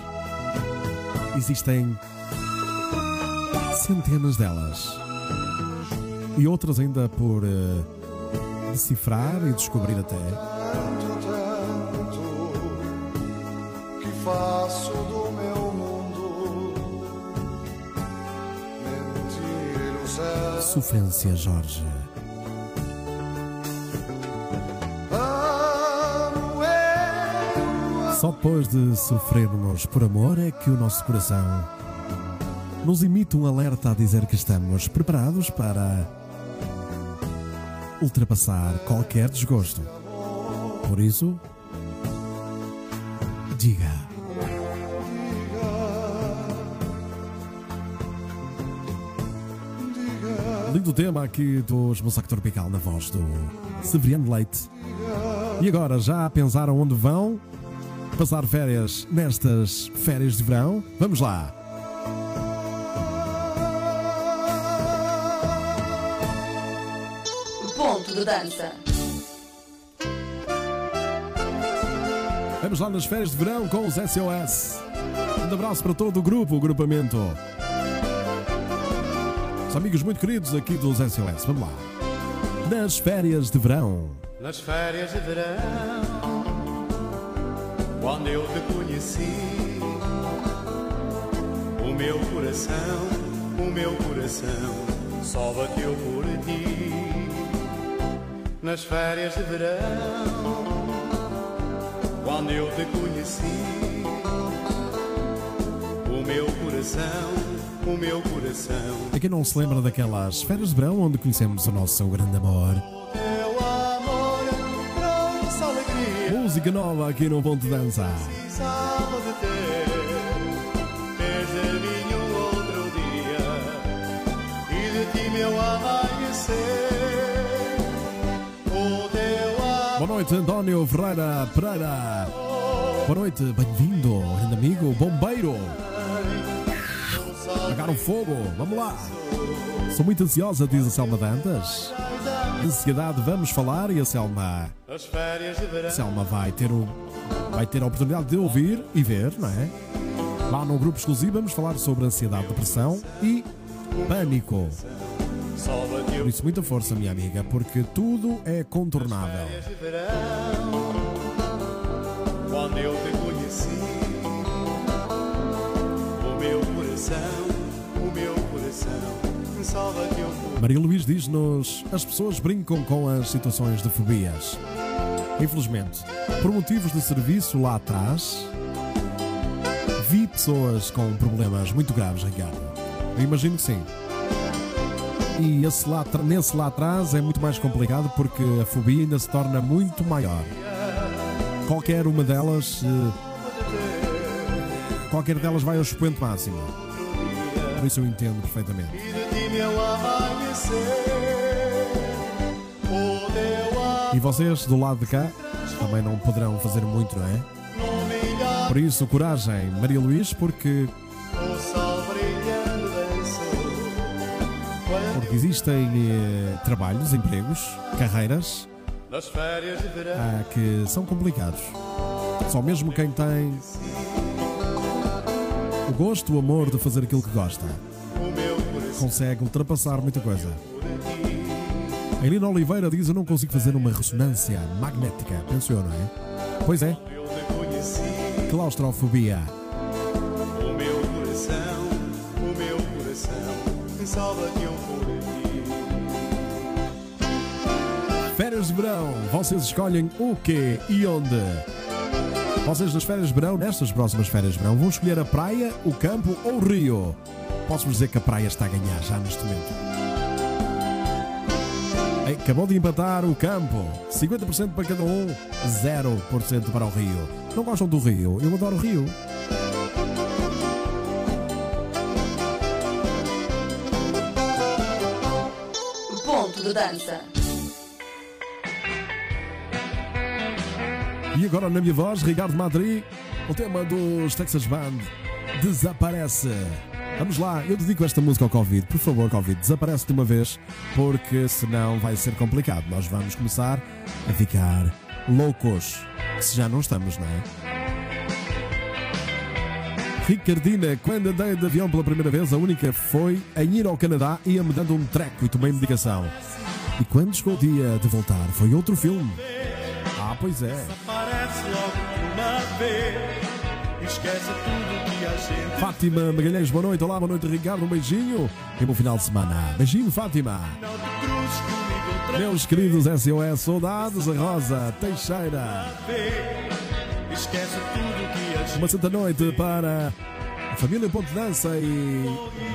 Existem centenas delas. E outras ainda por eh, decifrar e descobrir até. Que faço do meu mundo mentir. Sofrência, Jorge. Só depois de sofrermos por amor é que o nosso coração nos emite um alerta a dizer que estamos preparados para ultrapassar qualquer desgosto. Por isso, diga. Lindo tema aqui dos Massacre Tropical na voz do Severiano Leite. E agora, já pensaram onde vão passar férias nestas férias de verão? Vamos lá! Dança. Vamos lá nas férias de verão com os SOS. Um abraço para todo o grupo, o grupamento. Os amigos muito queridos aqui dos SOS. Vamos lá. Nas férias de verão. Nas férias de verão, quando eu te conheci, o meu coração, o meu coração só bateu por ti. Nas férias de verão, quando eu te conheci, o meu coração, o meu coração A quem não se lembra daquelas férias de verão onde conhecemos o nosso grande amor? Amor. Música nova aqui no Ponto de Dança. Precisava de ter desde nenhum outro dia e de ti meu amanhecer. Noite, António Ferreira Pereira. Boa noite, bem-vindo, grande amigo, bombeiro. Apagar o fogo, vamos lá. Sou muito ansiosa, diz a Selma Dantas. Ansiedade, vamos falar e a Selma. A Selma vai ter, o, vai ter a oportunidade de ouvir e ver, não é? Lá no grupo exclusivo vamos falar sobre ansiedade, depressão e pânico. Por isso, muita força, minha amiga, porque tudo é contornável. verão. Quando eu te conheci, o meu coração, o meu coração Maria Luís diz-nos: as pessoas brincam com as situações de fobias. Infelizmente, por motivos de serviço lá atrás, vi pessoas com problemas muito graves, Ricardo. Eu imagino que sim. E esse lá, nesse lá atrás é muito mais complicado porque a fobia ainda se torna muito maior. Qualquer uma delas eh, qualquer delas vai ao expoente máximo. Por isso eu entendo perfeitamente. E vocês do lado de cá também não poderão fazer muito, não é? Por isso, coragem, Maria Luís, porque porque existem eh, trabalhos, empregos, carreiras ah, que são complicados. Só mesmo quem tem o gosto, o amor de fazer aquilo que gosta consegue ultrapassar muita coisa. A Elina Oliveira diz: Eu não consigo fazer uma ressonância magnética. Pensou, não é? Pois é. Claustrofobia. De verão, vocês escolhem o quê e onde? Vocês nas férias de verão, nestas próximas férias de verão, vão escolher a praia, o campo ou o rio? Posso-vos dizer que a praia está a ganhar já neste momento. Acabou de empatar o campo. 50% para cada um, 0% para o rio. Não gostam do rio? Eu adoro o rio. Ponto de dança. E agora na minha voz, Ricardo Madri, o tema dos Texas Band desaparece. Vamos lá, eu dedico esta música ao Covid. Por favor, Covid, desaparece de uma vez, porque senão vai ser complicado. Nós vamos começar a ficar loucos. Se já não estamos, não é? Ricardina, quando andei de avião pela primeira vez, a única foi em ir ao Canadá e ia-me dando um treco e tomei medicação. E quando chegou o dia de voltar, foi outro filme. Pois é. Fátima Magalhães, boa noite. Olá, boa noite, Ricardo. Um beijinho e bom final de semana. Beijinho, Fátima. Meus queridos SOS Soldados, a Rosa Teixeira. Uma santa noite para a família Ponte Dança e,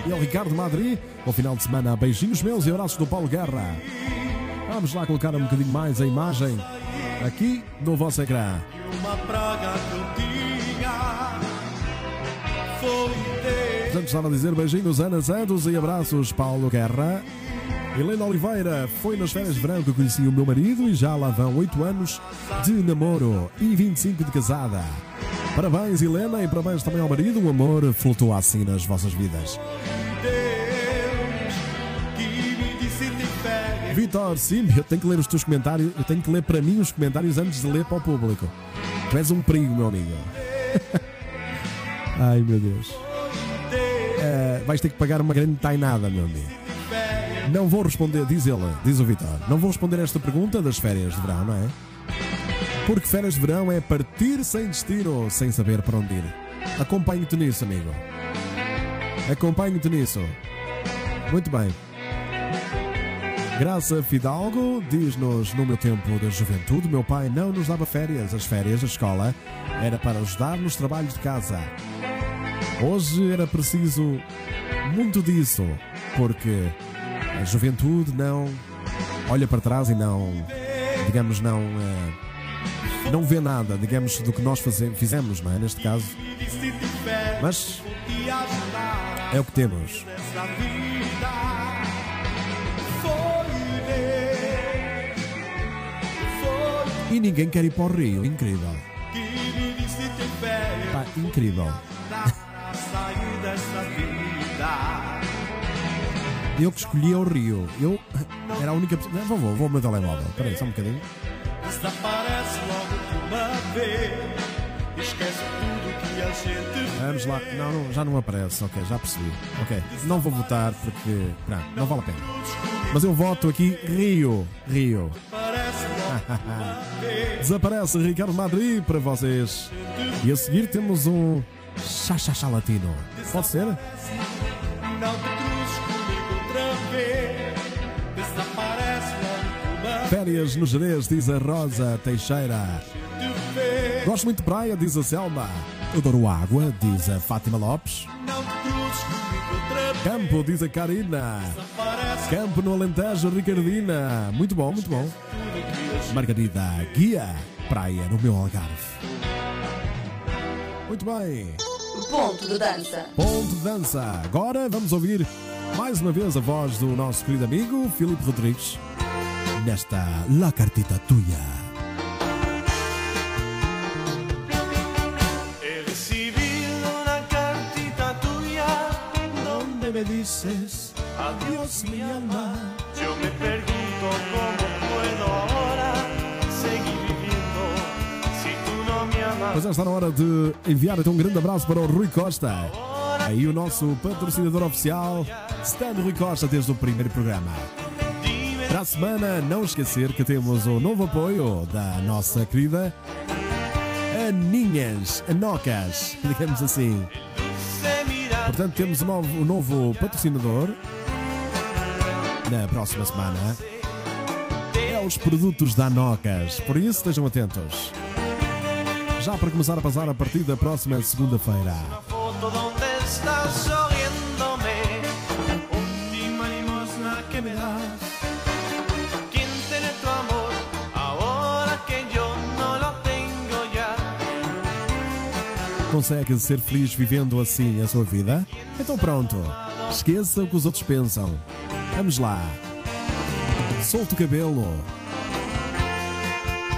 e ao Ricardo Madri. Bom final de semana. Beijinhos meus e abraços do Paulo Guerra. Vamos lá colocar um bocadinho mais a imagem aqui no vosso ecrã. uma praga que eu tinha. Foi. Portanto, estava a dizer beijinhos Ana Santos e abraços Paulo Guerra. Helena Oliveira foi nas férias de verão que conheci o meu marido e já lá vão 8 anos de namoro e 25 de casada. Parabéns, Helena, e parabéns também ao marido. O amor flutua assim nas vossas vidas. Vitor, sim, eu tenho que ler os teus comentários. Eu tenho que ler para mim os comentários antes de ler para o público. Tu és um perigo, meu amigo. Ai, meu Deus. Eh, vais ter que pagar uma grande tainada, meu amigo. Não vou responder, diz ele, diz o Vitor. Não vou responder esta pergunta das férias de verão, não é? Porque férias de verão é partir sem destino, sem saber para onde ir. Acompanhe-te nisso, amigo. Acompanhe-te nisso. Muito bem. Graça Fidalgo diz-nos: No meu tempo da juventude, meu pai não nos dava férias. As férias da escola era para ajudar nos trabalhos de casa. Hoje era preciso muito disso, porque a juventude não olha para trás e não, digamos, não, eh, não vê nada, digamos, do que nós fizemos, não é? Neste caso. Mas é o que temos. E ninguém quer ir para o Rio. Incrível. Pá, incrível. Eu que escolhi o Rio. Eu era a única pessoa. Vou, vou, vou ao meu telemóvel. Espera aí, só um bocadinho. Desaparece logo de uma vez. Esquece tudo que a gente Vamos lá. Não, não, já não aparece. Ok, já percebi. Ok. Não vou votar porque. Não, não vale a pena. Mas eu voto aqui Rio. Rio. Desaparece Ricardo Madri para vocês. E a seguir temos um. Chá-chá-chá latino. Pode ser? Férias no Jerez, diz a Rosa Teixeira. Gosto muito de praia, diz a Selma. Adoro água, diz a Fátima Lopes. Campo, diz a Karina. Campo no Alentejo, Ricardina. Muito bom, muito bom. Margarida Guia, praia no meu Algarve. Muito bem. Ponto de dança. Ponto de dança. Agora vamos ouvir mais uma vez a voz do nosso querido amigo Filipe Rodrigues nesta La Cartita Tuya. Me dices adiós mi alma. Yo me pregunto cómo puedo Mas já está na hora de enviar então um grande abraço para o Rui Costa. Aí o nosso patrocinador oficial, Stan Rui Costa, desde o primeiro programa. Para a semana, não esquecer que temos o novo apoio da nossa querida Aninhas, Anocas, digamos assim. Portanto, temos um novo, um novo patrocinador na próxima semana. É os produtos da Anocas, por isso estejam atentos. Já para começar a passar a partir da próxima segunda-feira. Consegue ser feliz vivendo assim a sua vida? Então pronto, esqueça o que os outros pensam. Vamos lá. Solta o cabelo.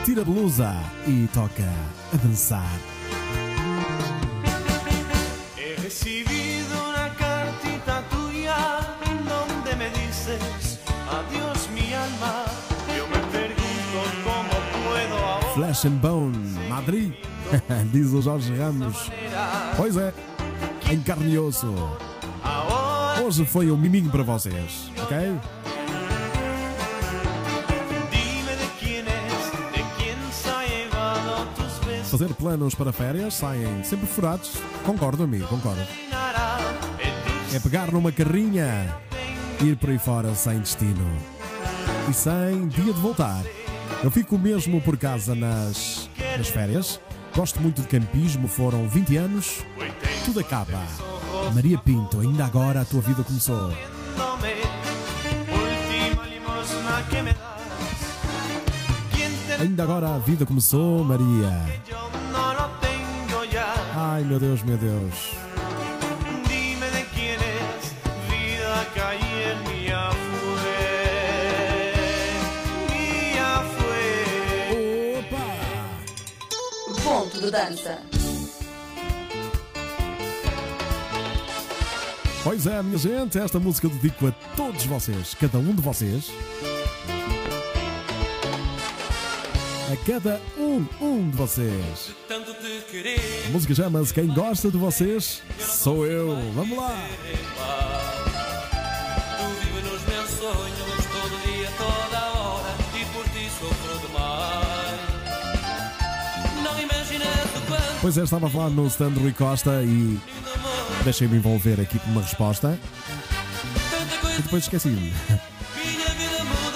Tira a blusa e toca a dançar. He recibido una cartita tuya donde me dices adiós mi alma. Yo me pregunto cómo puedo ahora. Flash and Bone, Madrid, diz o Jorge Ramos. Pois é, em carne e osso. Hoje foi um miminho para vocês, ok? Fazer planos para férias saem sempre furados. Concordo, amigo, concordo. É pegar numa carrinha ir por aí fora sem destino. E sem dia de voltar. Eu fico mesmo por casa nas, nas férias. Gosto muito de campismo, foram 20 anos. Tudo acaba. Maria Pinto, ainda agora a tua vida começou. Ainda agora a vida começou, Maria. Ai meu Deus, meu Deus. Fue. Ponto de dança. Pois é, minha gente, esta música dedico a todos vocês, cada um de vocês. Cada um, um de vocês. A música chama-se Quem Gosta de Vocês Sou Eu. Vamos lá! Tu vives nos meus sonhos todo dia, toda hora e por ti sofro demais. Não imaginas o quanto Pois é, estava a falar no stand Rui Costa e deixei-me envolver aqui por uma resposta. E depois esqueci-me.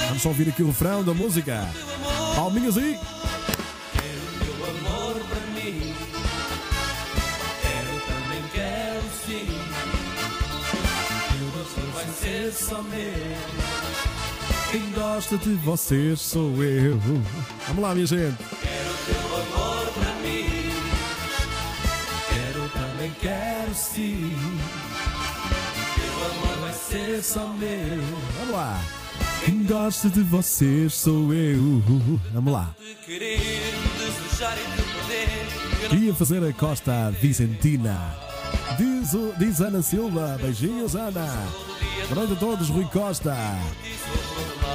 Vamos só ouvir aqui o refrão da música. Palminhas aí! Gosta de vocês sou eu. Vamos lá, minha gente. Quero teu amor para mim. Quero também, quero sim. Teu amor vai ser só meu. Vamos lá. Quem gosta de vocês sou eu. Vamos lá. E Queria fazer a Costa Vicentina. Diz, o- diz Ana Silva. Beijinhos, Ana. Boa noite a todos, Rui Costa.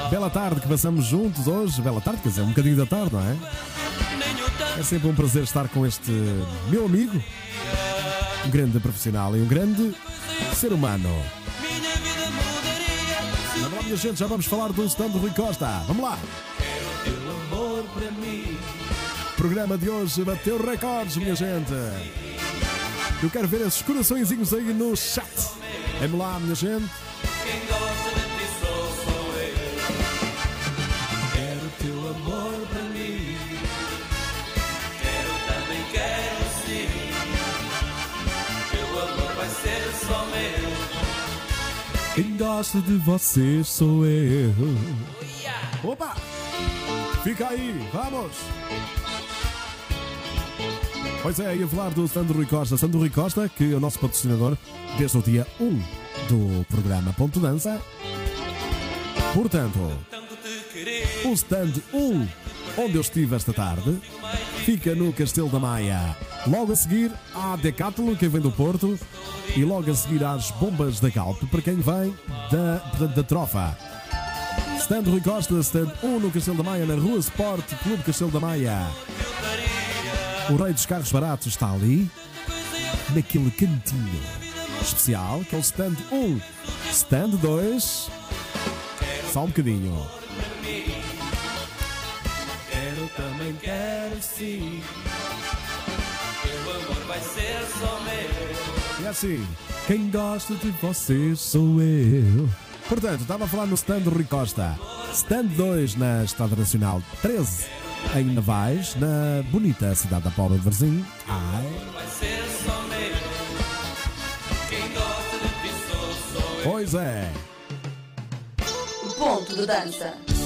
Bela tarde que passamos juntos hoje. Bela tarde, quer dizer, um bocadinho da tarde, não é? É sempre um prazer estar com este meu amigo, um grande profissional e um grande ser humano. Lá, minha gente, já vamos falar do stand do Rui Costa. Vamos lá! O programa de hoje bateu recordes, minha gente. Eu quero ver esses coraçõezinhos aí no chat. Vamos lá, minha gente. Gosta de vocês sou eu. Opa! Fica aí, vamos! Pois é, ia falar do Sandro Rui Costa. Sandro Rui Costa, que é o nosso patrocinador desde o dia 1 do programa Ponto Dança. Portanto, o stand 1, onde eu estive esta tarde, fica no Castelo da Maia. Logo a seguir, há Decathlon, quem vem do Porto, e logo a seguir às Bombas da Galp, para quem vem da, portanto, da Trofa. Stand Rui Costa, stand 1 no Castelo da Maia, na Rua Sport Clube Castelo da Maia. O rei dos carros baratos está ali, naquele cantinho especial, que é o stand 1. Stand 2, só um bocadinho. Também quero sim. Teu amor vai ser só meu. E assim, quem gosta de vocês sou eu. Portanto, estava a falar no stand Rui Costa. Stand 2 na Estrada Nacional 13, em Navais, na bonita cidade da Póvoa de Varzim. Ai, Vai ser só meu. Quem gosta de ti sou, sou eu. pois é. Ponto de dança.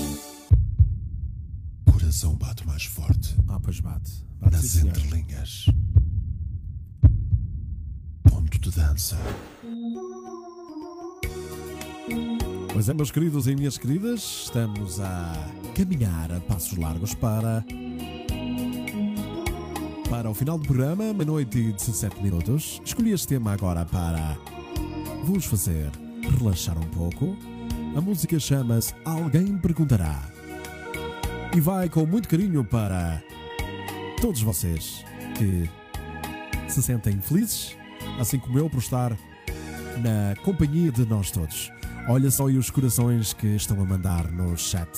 Coração bate mais forte. Ah, pois bate. Bate, Nas entrelinhas. Ponto de dança. Pois é, meus queridos e minhas queridas, estamos a caminhar a passos largos para. Para o final do programa, meia-noite e 17 minutos. Escolhi este tema agora para vos fazer relaxar um pouco. A música chama-se Alguém Perguntará. E vai com muito carinho para todos vocês que se sentem felizes, assim como eu, por estar na companhia de nós todos. Olha só aí os corações que estão a mandar no chat.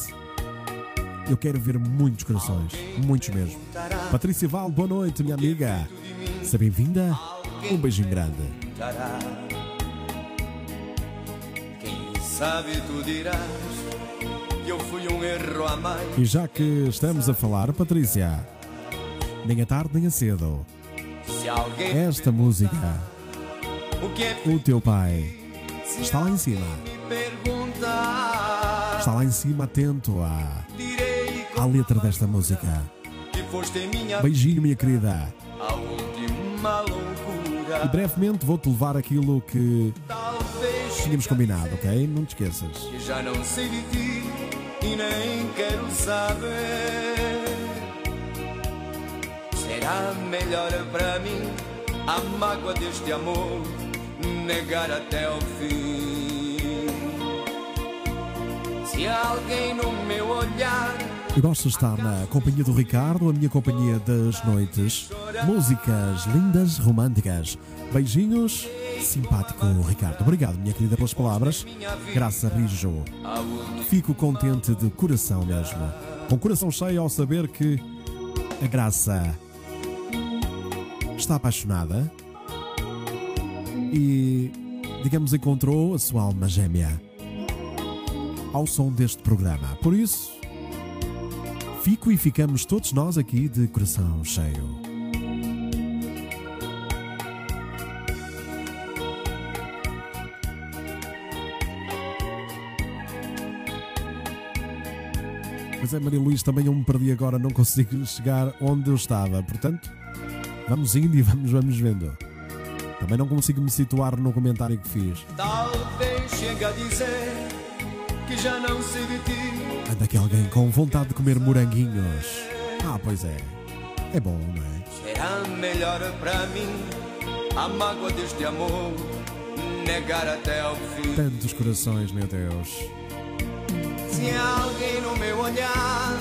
Eu quero ver muitos corações, muitos mesmo. Patrícia Val, boa noite, minha amiga. Seja bem-vinda. Um beijinho grande. Quem sabe tu dirás eu fui um erro a mais. E já que estamos a falar, Patrícia, nem a tarde nem a cedo, Se alguém esta música, o é o teu pai, está lá em cima. Está lá em cima, atento à, à letra desta música. Beijinho, minha querida. a última loucura. E brevemente vou-te levar aquilo que tínhamos combinado, ok? Não te esqueças. E nem quero saber. Será melhor para mim a mágoa deste amor negar até o fim. Se alguém no meu olhar Eu gosto de estar na companhia do Ricardo, a minha companhia das noites. Músicas lindas, românticas. Beijinhos, simpático Ricardo. Obrigado, minha querida, pelas palavras. Graça Rijo. Fico contente de coração mesmo. Com coração cheio ao saber que a Graça está apaixonada e, digamos, encontrou a sua alma gêmea ao som deste programa. Por isso, fico e ficamos todos nós aqui de coração cheio. Pois é, Maria Luís, também eu me perdi agora, não consigo chegar onde eu estava. Portanto, vamos indo e vamos, vamos vendo. Também não consigo me situar no comentário que fiz. talvez chegue a dizer que já não sei de ti. Anda aqui alguém com vontade de comer moranguinhos. Ah, pois é. É bom, não é? Será melhor para mim a mágoa deste amor negar até ao fim. Tantos corações, meu Deus. Se alguém no meu olhar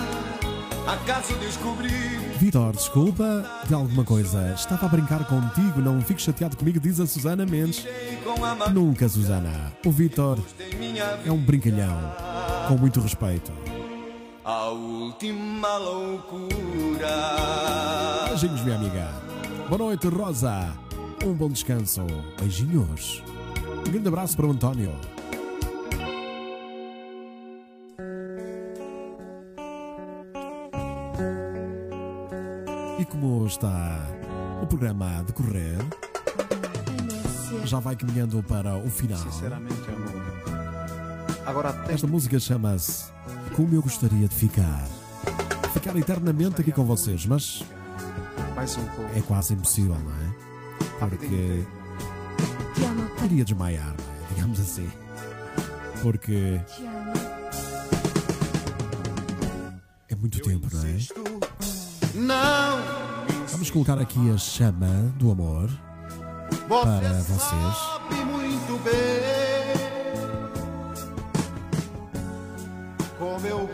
acaso descobrir Vitor, desculpa de alguma coisa. Estava a brincar contigo, não fiques chateado comigo, diz a Susana Mendes. Nunca, Susana. O Vitor é um brincalhão. Com muito respeito. a última loucura. Beijinhos, minha amiga. Boa noite, Rosa. Um bom descanso. Beijinhos. Um grande abraço para o António. E como está o programa a decorrer, já vai caminhando para o final. Sinceramente, amor. Agora até Esta música chama-se Como Eu Gostaria de Ficar. Ficar eternamente aqui com vocês, mas um é quase impossível, não é? Porque iria desmaiar, é? digamos assim. Porque é muito tempo, não é? Não Vamos colocar aqui a chama do amor para vocês. sabe muito bem como eu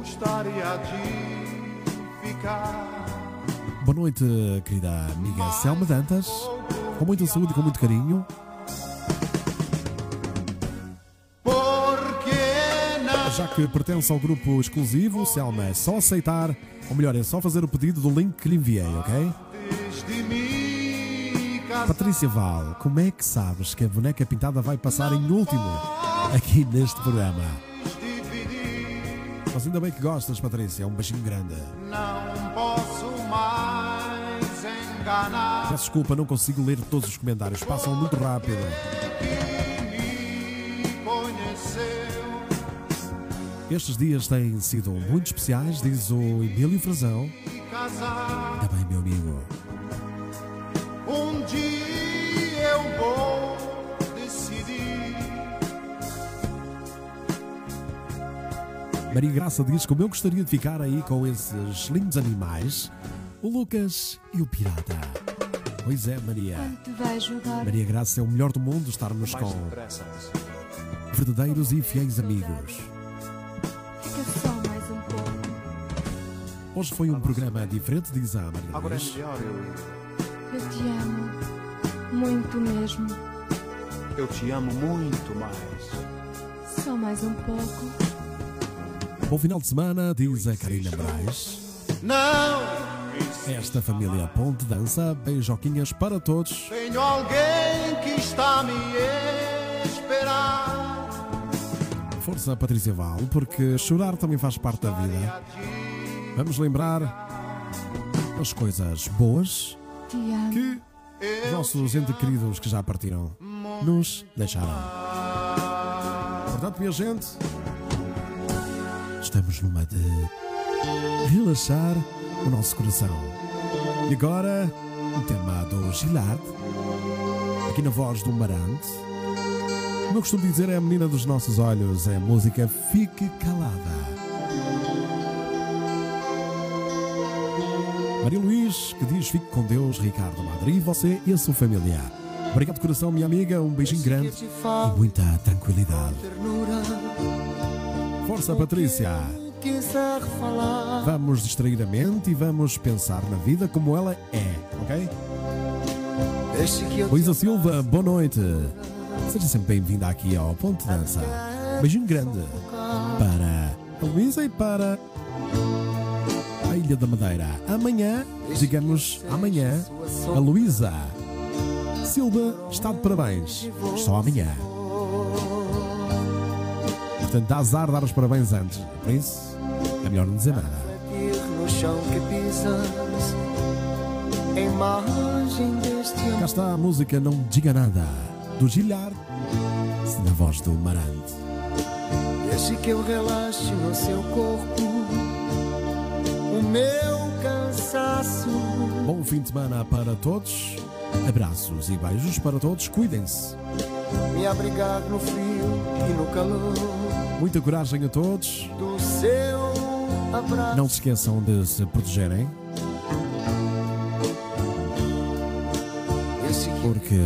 gostaria de ficar. Boa noite, querida amiga Selma Dantas. Com muita saúde e com muito carinho. Que pertence ao grupo exclusivo, Selma, é só aceitar, ou melhor, é só fazer o pedido do link que lhe enviei, ok? Patrícia Val, como é que sabes que a boneca pintada vai passar em último aqui neste programa? Mas ainda bem que gostas, Patrícia. É um beijinho grande. Não posso mais enganar. Peço desculpa, não consigo ler todos os comentários. Passam muito rápido. Estes dias têm sido muito especiais, diz o Emílio Frazão. casar. Ainda bem, meu amigo. Um dia eu vou decidir. Maria Graça diz como eu gostaria de ficar aí com esses lindos animais, o Lucas e o Pirata. Pois é, Maria. Maria Graça é o melhor do mundo estarmos com verdadeiros e fiéis amigos. Hoje foi um programa diferente, diz a Maria Agora é Luís. melhor eu. Eu te amo. Muito mesmo. Eu te amo muito mais. Só mais um pouco. Bom final de semana, diz a Karina Braz. Não Esta família Ponte Dança, beijoquinhas para todos. tenho alguém que está a me esperar. Força, Patrícia Val, porque chorar também faz parte da vida. Vamos lembrar as coisas boas que os nossos entes queridos que já partiram nos deixaram. Portanto, minha gente, estamos numa de relaxar o nosso coração. E agora, o tema do Gilard, aqui na voz do Marante. Como eu costumo dizer, é a menina dos nossos olhos, é a música Fique Calada. Maria Luís, que diz Fique com Deus, Ricardo Madri, você e a sua família. Obrigado coração, minha amiga, um beijinho grande e muita tranquilidade. Força, Patrícia! Vamos distrair a mente e vamos pensar na vida como ela é, ok? Luísa Silva, boa noite. Seja sempre bem-vinda aqui ao Ponto Dança. Beijinho grande para a Luísa e para Ilha da Madeira. Amanhã, digamos amanhã, a Luísa Silva está de parabéns. Só amanhã. Portanto, dá azar dar os parabéns antes. Por isso, é melhor não dizer nada. Cá está a música Não Diga Nada, do Gilhar, na voz do Marante. Deixe que eu relaxe no seu corpo. Meu cansaço. Bom fim de semana para todos. Abraços e beijos para todos. Cuidem-se. Me abrigar no frio e no calor. Muita coragem a todos. Do seu abraço. Não se esqueçam de se protegerem, porque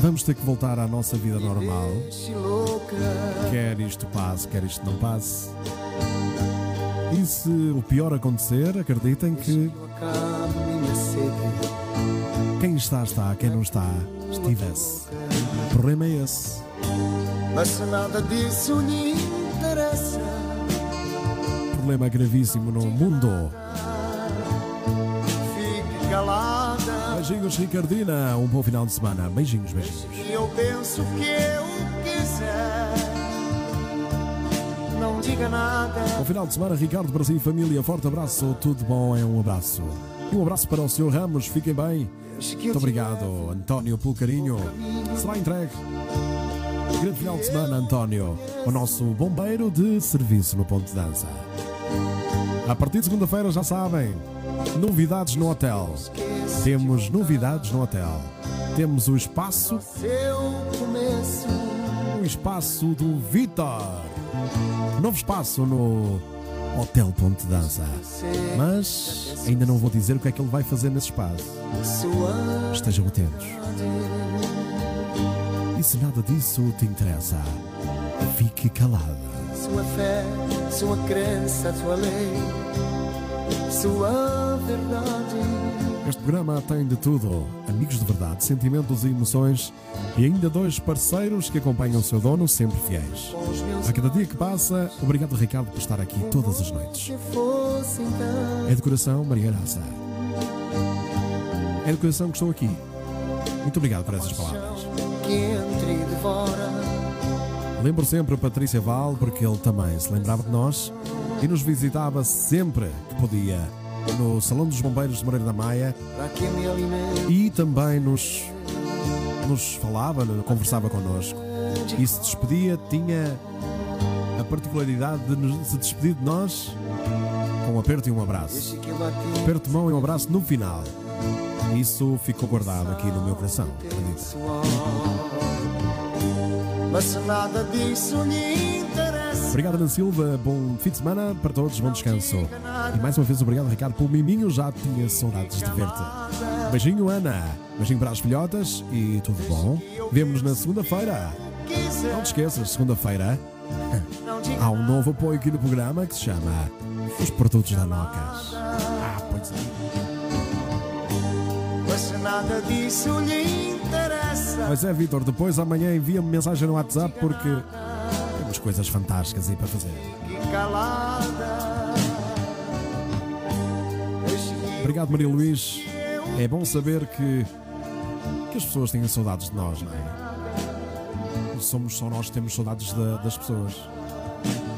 vamos ter que voltar à nossa vida normal. Quer isto passe, quer isto não passe. E se o pior acontecer, acreditem que quem está, está, quem não está, estivesse. O problema é esse. Mas se nada disso lhe interessa. Problema gravíssimo no mundo. Fique calada. Beijinhos, Ricardina. Um bom final de semana. Beijinhos, beijinhos. Eu penso que eu diga nada. Bom final de semana, Ricardo, Brasil e família. Forte abraço. Tudo bom é um abraço. E um abraço para o Sr. Ramos. Fiquem bem. Muito obrigado, António, pelo carinho. Será entregue. Grande final de semana, António. O nosso bombeiro de serviço no Ponto de Dança. A partir de segunda-feira já sabem, novidades no hotel. Temos novidades no hotel. Temos o espaço, o espaço do Vitor. Novo espaço no Hotel Ponte Dança. Mas ainda não vou dizer o que é que ele vai fazer nesse espaço. Estejam atentos. E se nada disso te interessa, fique calada. Sua fé, sua crença, sua lei, sua verdade. Este programa tem de tudo: amigos de verdade, sentimentos e emoções e ainda dois parceiros que acompanham o seu dono, sempre fiéis. A cada dia que passa, obrigado Ricardo por estar aqui todas as noites. É decoração Maria Graça. É decoração que estou aqui. Muito obrigado por essas palavras. Lembro sempre a Patrícia Val, porque ele também se lembrava de nós e nos visitava sempre que podia no Salão dos Bombeiros de Moreira da Maia e também nos, nos falava, conversava connosco e se despedia, tinha a particularidade de se despedir de nós com um aperto e um abraço. Aperto de mão e um abraço no final. Isso ficou guardado aqui no meu coração. Mas nada disso. Obrigado, Ana Silva. Bom fim de semana para todos. Bom descanso. E mais uma vez, obrigado, Ricardo, pelo miminho. Já tinha saudades de ver-te. Beijinho, Ana. Beijinho para as filhotas e tudo bom. Vemo-nos na segunda-feira. Não te esqueças, segunda-feira há um novo apoio aqui no programa que se chama Os Produtos da Nocas. Ah, pois é. Mas nada disso lhe interessa. Pois é, Vitor, depois amanhã envia-me mensagem no WhatsApp porque coisas fantásticas aí para fazer. Obrigado, Maria Luís. É bom saber que, que as pessoas têm saudades de nós, não é? Somos só nós que temos saudades da- das pessoas.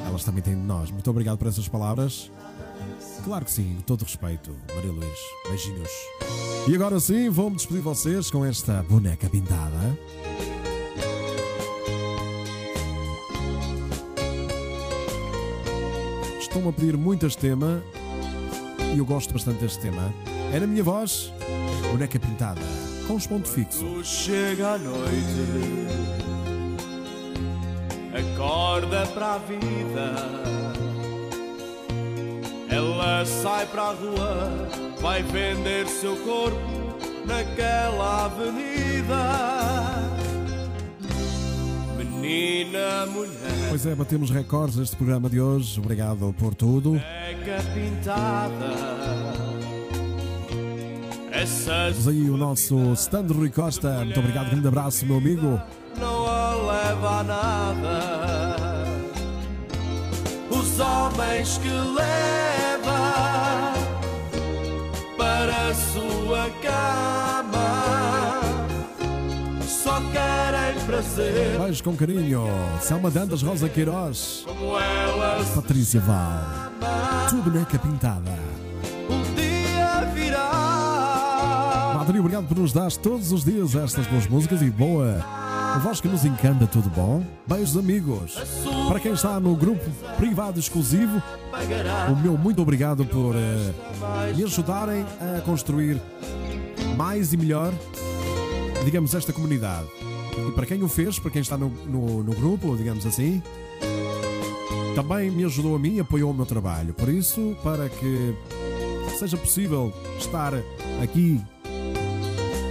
Elas também têm de nós. Muito obrigado por essas palavras. Claro que sim, com todo respeito, Maria Luís. Beijinhos. E agora sim, vou-me despedir de vocês com esta boneca pintada. Estão a pedir muito este tema e eu gosto bastante deste tema. É na minha voz, boneca pintada, com os pontos fixos. Chega a noite, acorda para a vida. Ela sai para a rua, vai vender seu corpo naquela avenida. Menina, mulher, Pois é, batemos recordes neste programa de hoje. Obrigado por tudo. boneca pintada. Temos aí o nosso stand Rui Costa. Muito obrigado, grande abraço, meu amigo. não a leva a nada. Os homens que leva para a sua cama só querem prazer Beijo com carinho. Selma Dantas, Rosa Queiroz, como elas. Patrícia Val. Tudo boneca pintada. Um dia virá. Madri, obrigado por nos dar todos os dias estas boas músicas e boa. A voz que nos encanta, tudo bom? Beijos, amigos. Para quem está no grupo privado exclusivo, o meu muito obrigado por eh, me ajudarem a construir mais e melhor, digamos, esta comunidade. E para quem o fez, para quem está no, no, no grupo, digamos assim, também me ajudou a mim e apoiou o meu trabalho. Por isso, para que seja possível estar aqui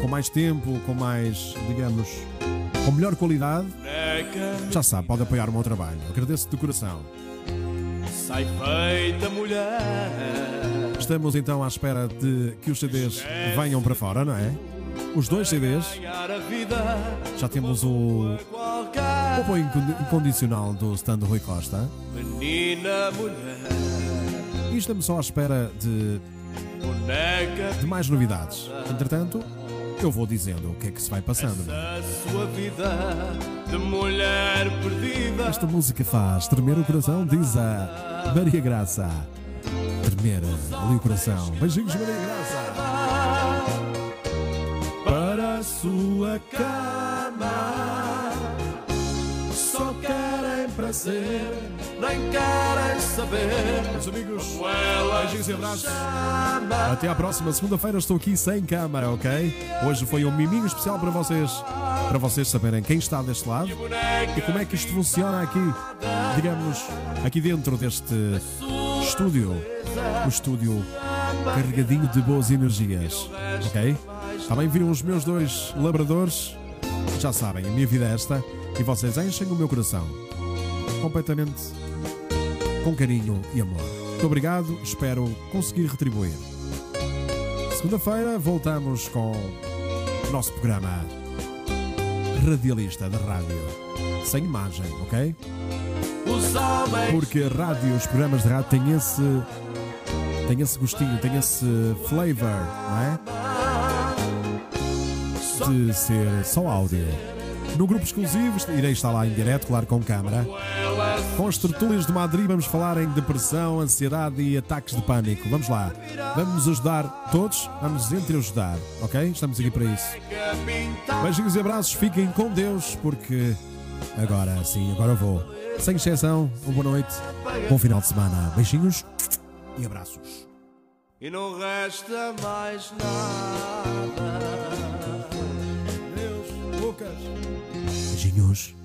com mais tempo, com mais, digamos, com melhor qualidade, já sabe, pode apoiar o meu trabalho. Agradeço de coração. Sai feita mulher. Estamos então à espera de que os CDs venham para fora, não é? Os dois CDs. Já temos o, apoio incondi- incondicional do stand Rui Costa. Menina, mulher, E estamos só à espera de, de mais novidades. Entretanto, eu vou dizendo o que é que se vai passando. é? A sua vida de mulher perdida. Esta música faz tremer o coração, diz a Maria Graça. Tremer ali o coração. Beijinhos, Maria Graça. Sua cama, só querem prazer. nem querem saber. Meus amigos, beijinhos e abraços. Até à próxima segunda-feira estou aqui sem câmara, ok? Hoje foi um miminho especial para vocês, para vocês saberem quem está deste lado e como é que isto funciona aqui, digamos, aqui dentro deste estúdio, o estúdio carregadinho de boas energias, ok? Também viram os meus dois labradores, já sabem, a minha vida é esta e vocês enchem o meu coração completamente com carinho e amor. Muito obrigado, espero conseguir retribuir. Segunda-feira voltamos com o nosso programa radialista da rádio. Sem imagem, ok? Porque a rádio, os programas de rádio têm esse. têm esse gostinho, têm esse flavor, não é? De ser só áudio. No grupo exclusivo, irei estar lá em direto, claro, com câmara. Com as tertúlias de Madrid, vamos falar em depressão, ansiedade e ataques de pânico. Vamos lá. Vamos ajudar todos, vamos nos entreajudar, ok? Estamos aqui para isso. Beijinhos e abraços, fiquem com Deus, porque agora sim, agora eu vou. Sem exceção, uma boa noite, bom final de semana. Beijinhos e abraços. e não resta mais nada. Deus, Lucas. Beijinhos.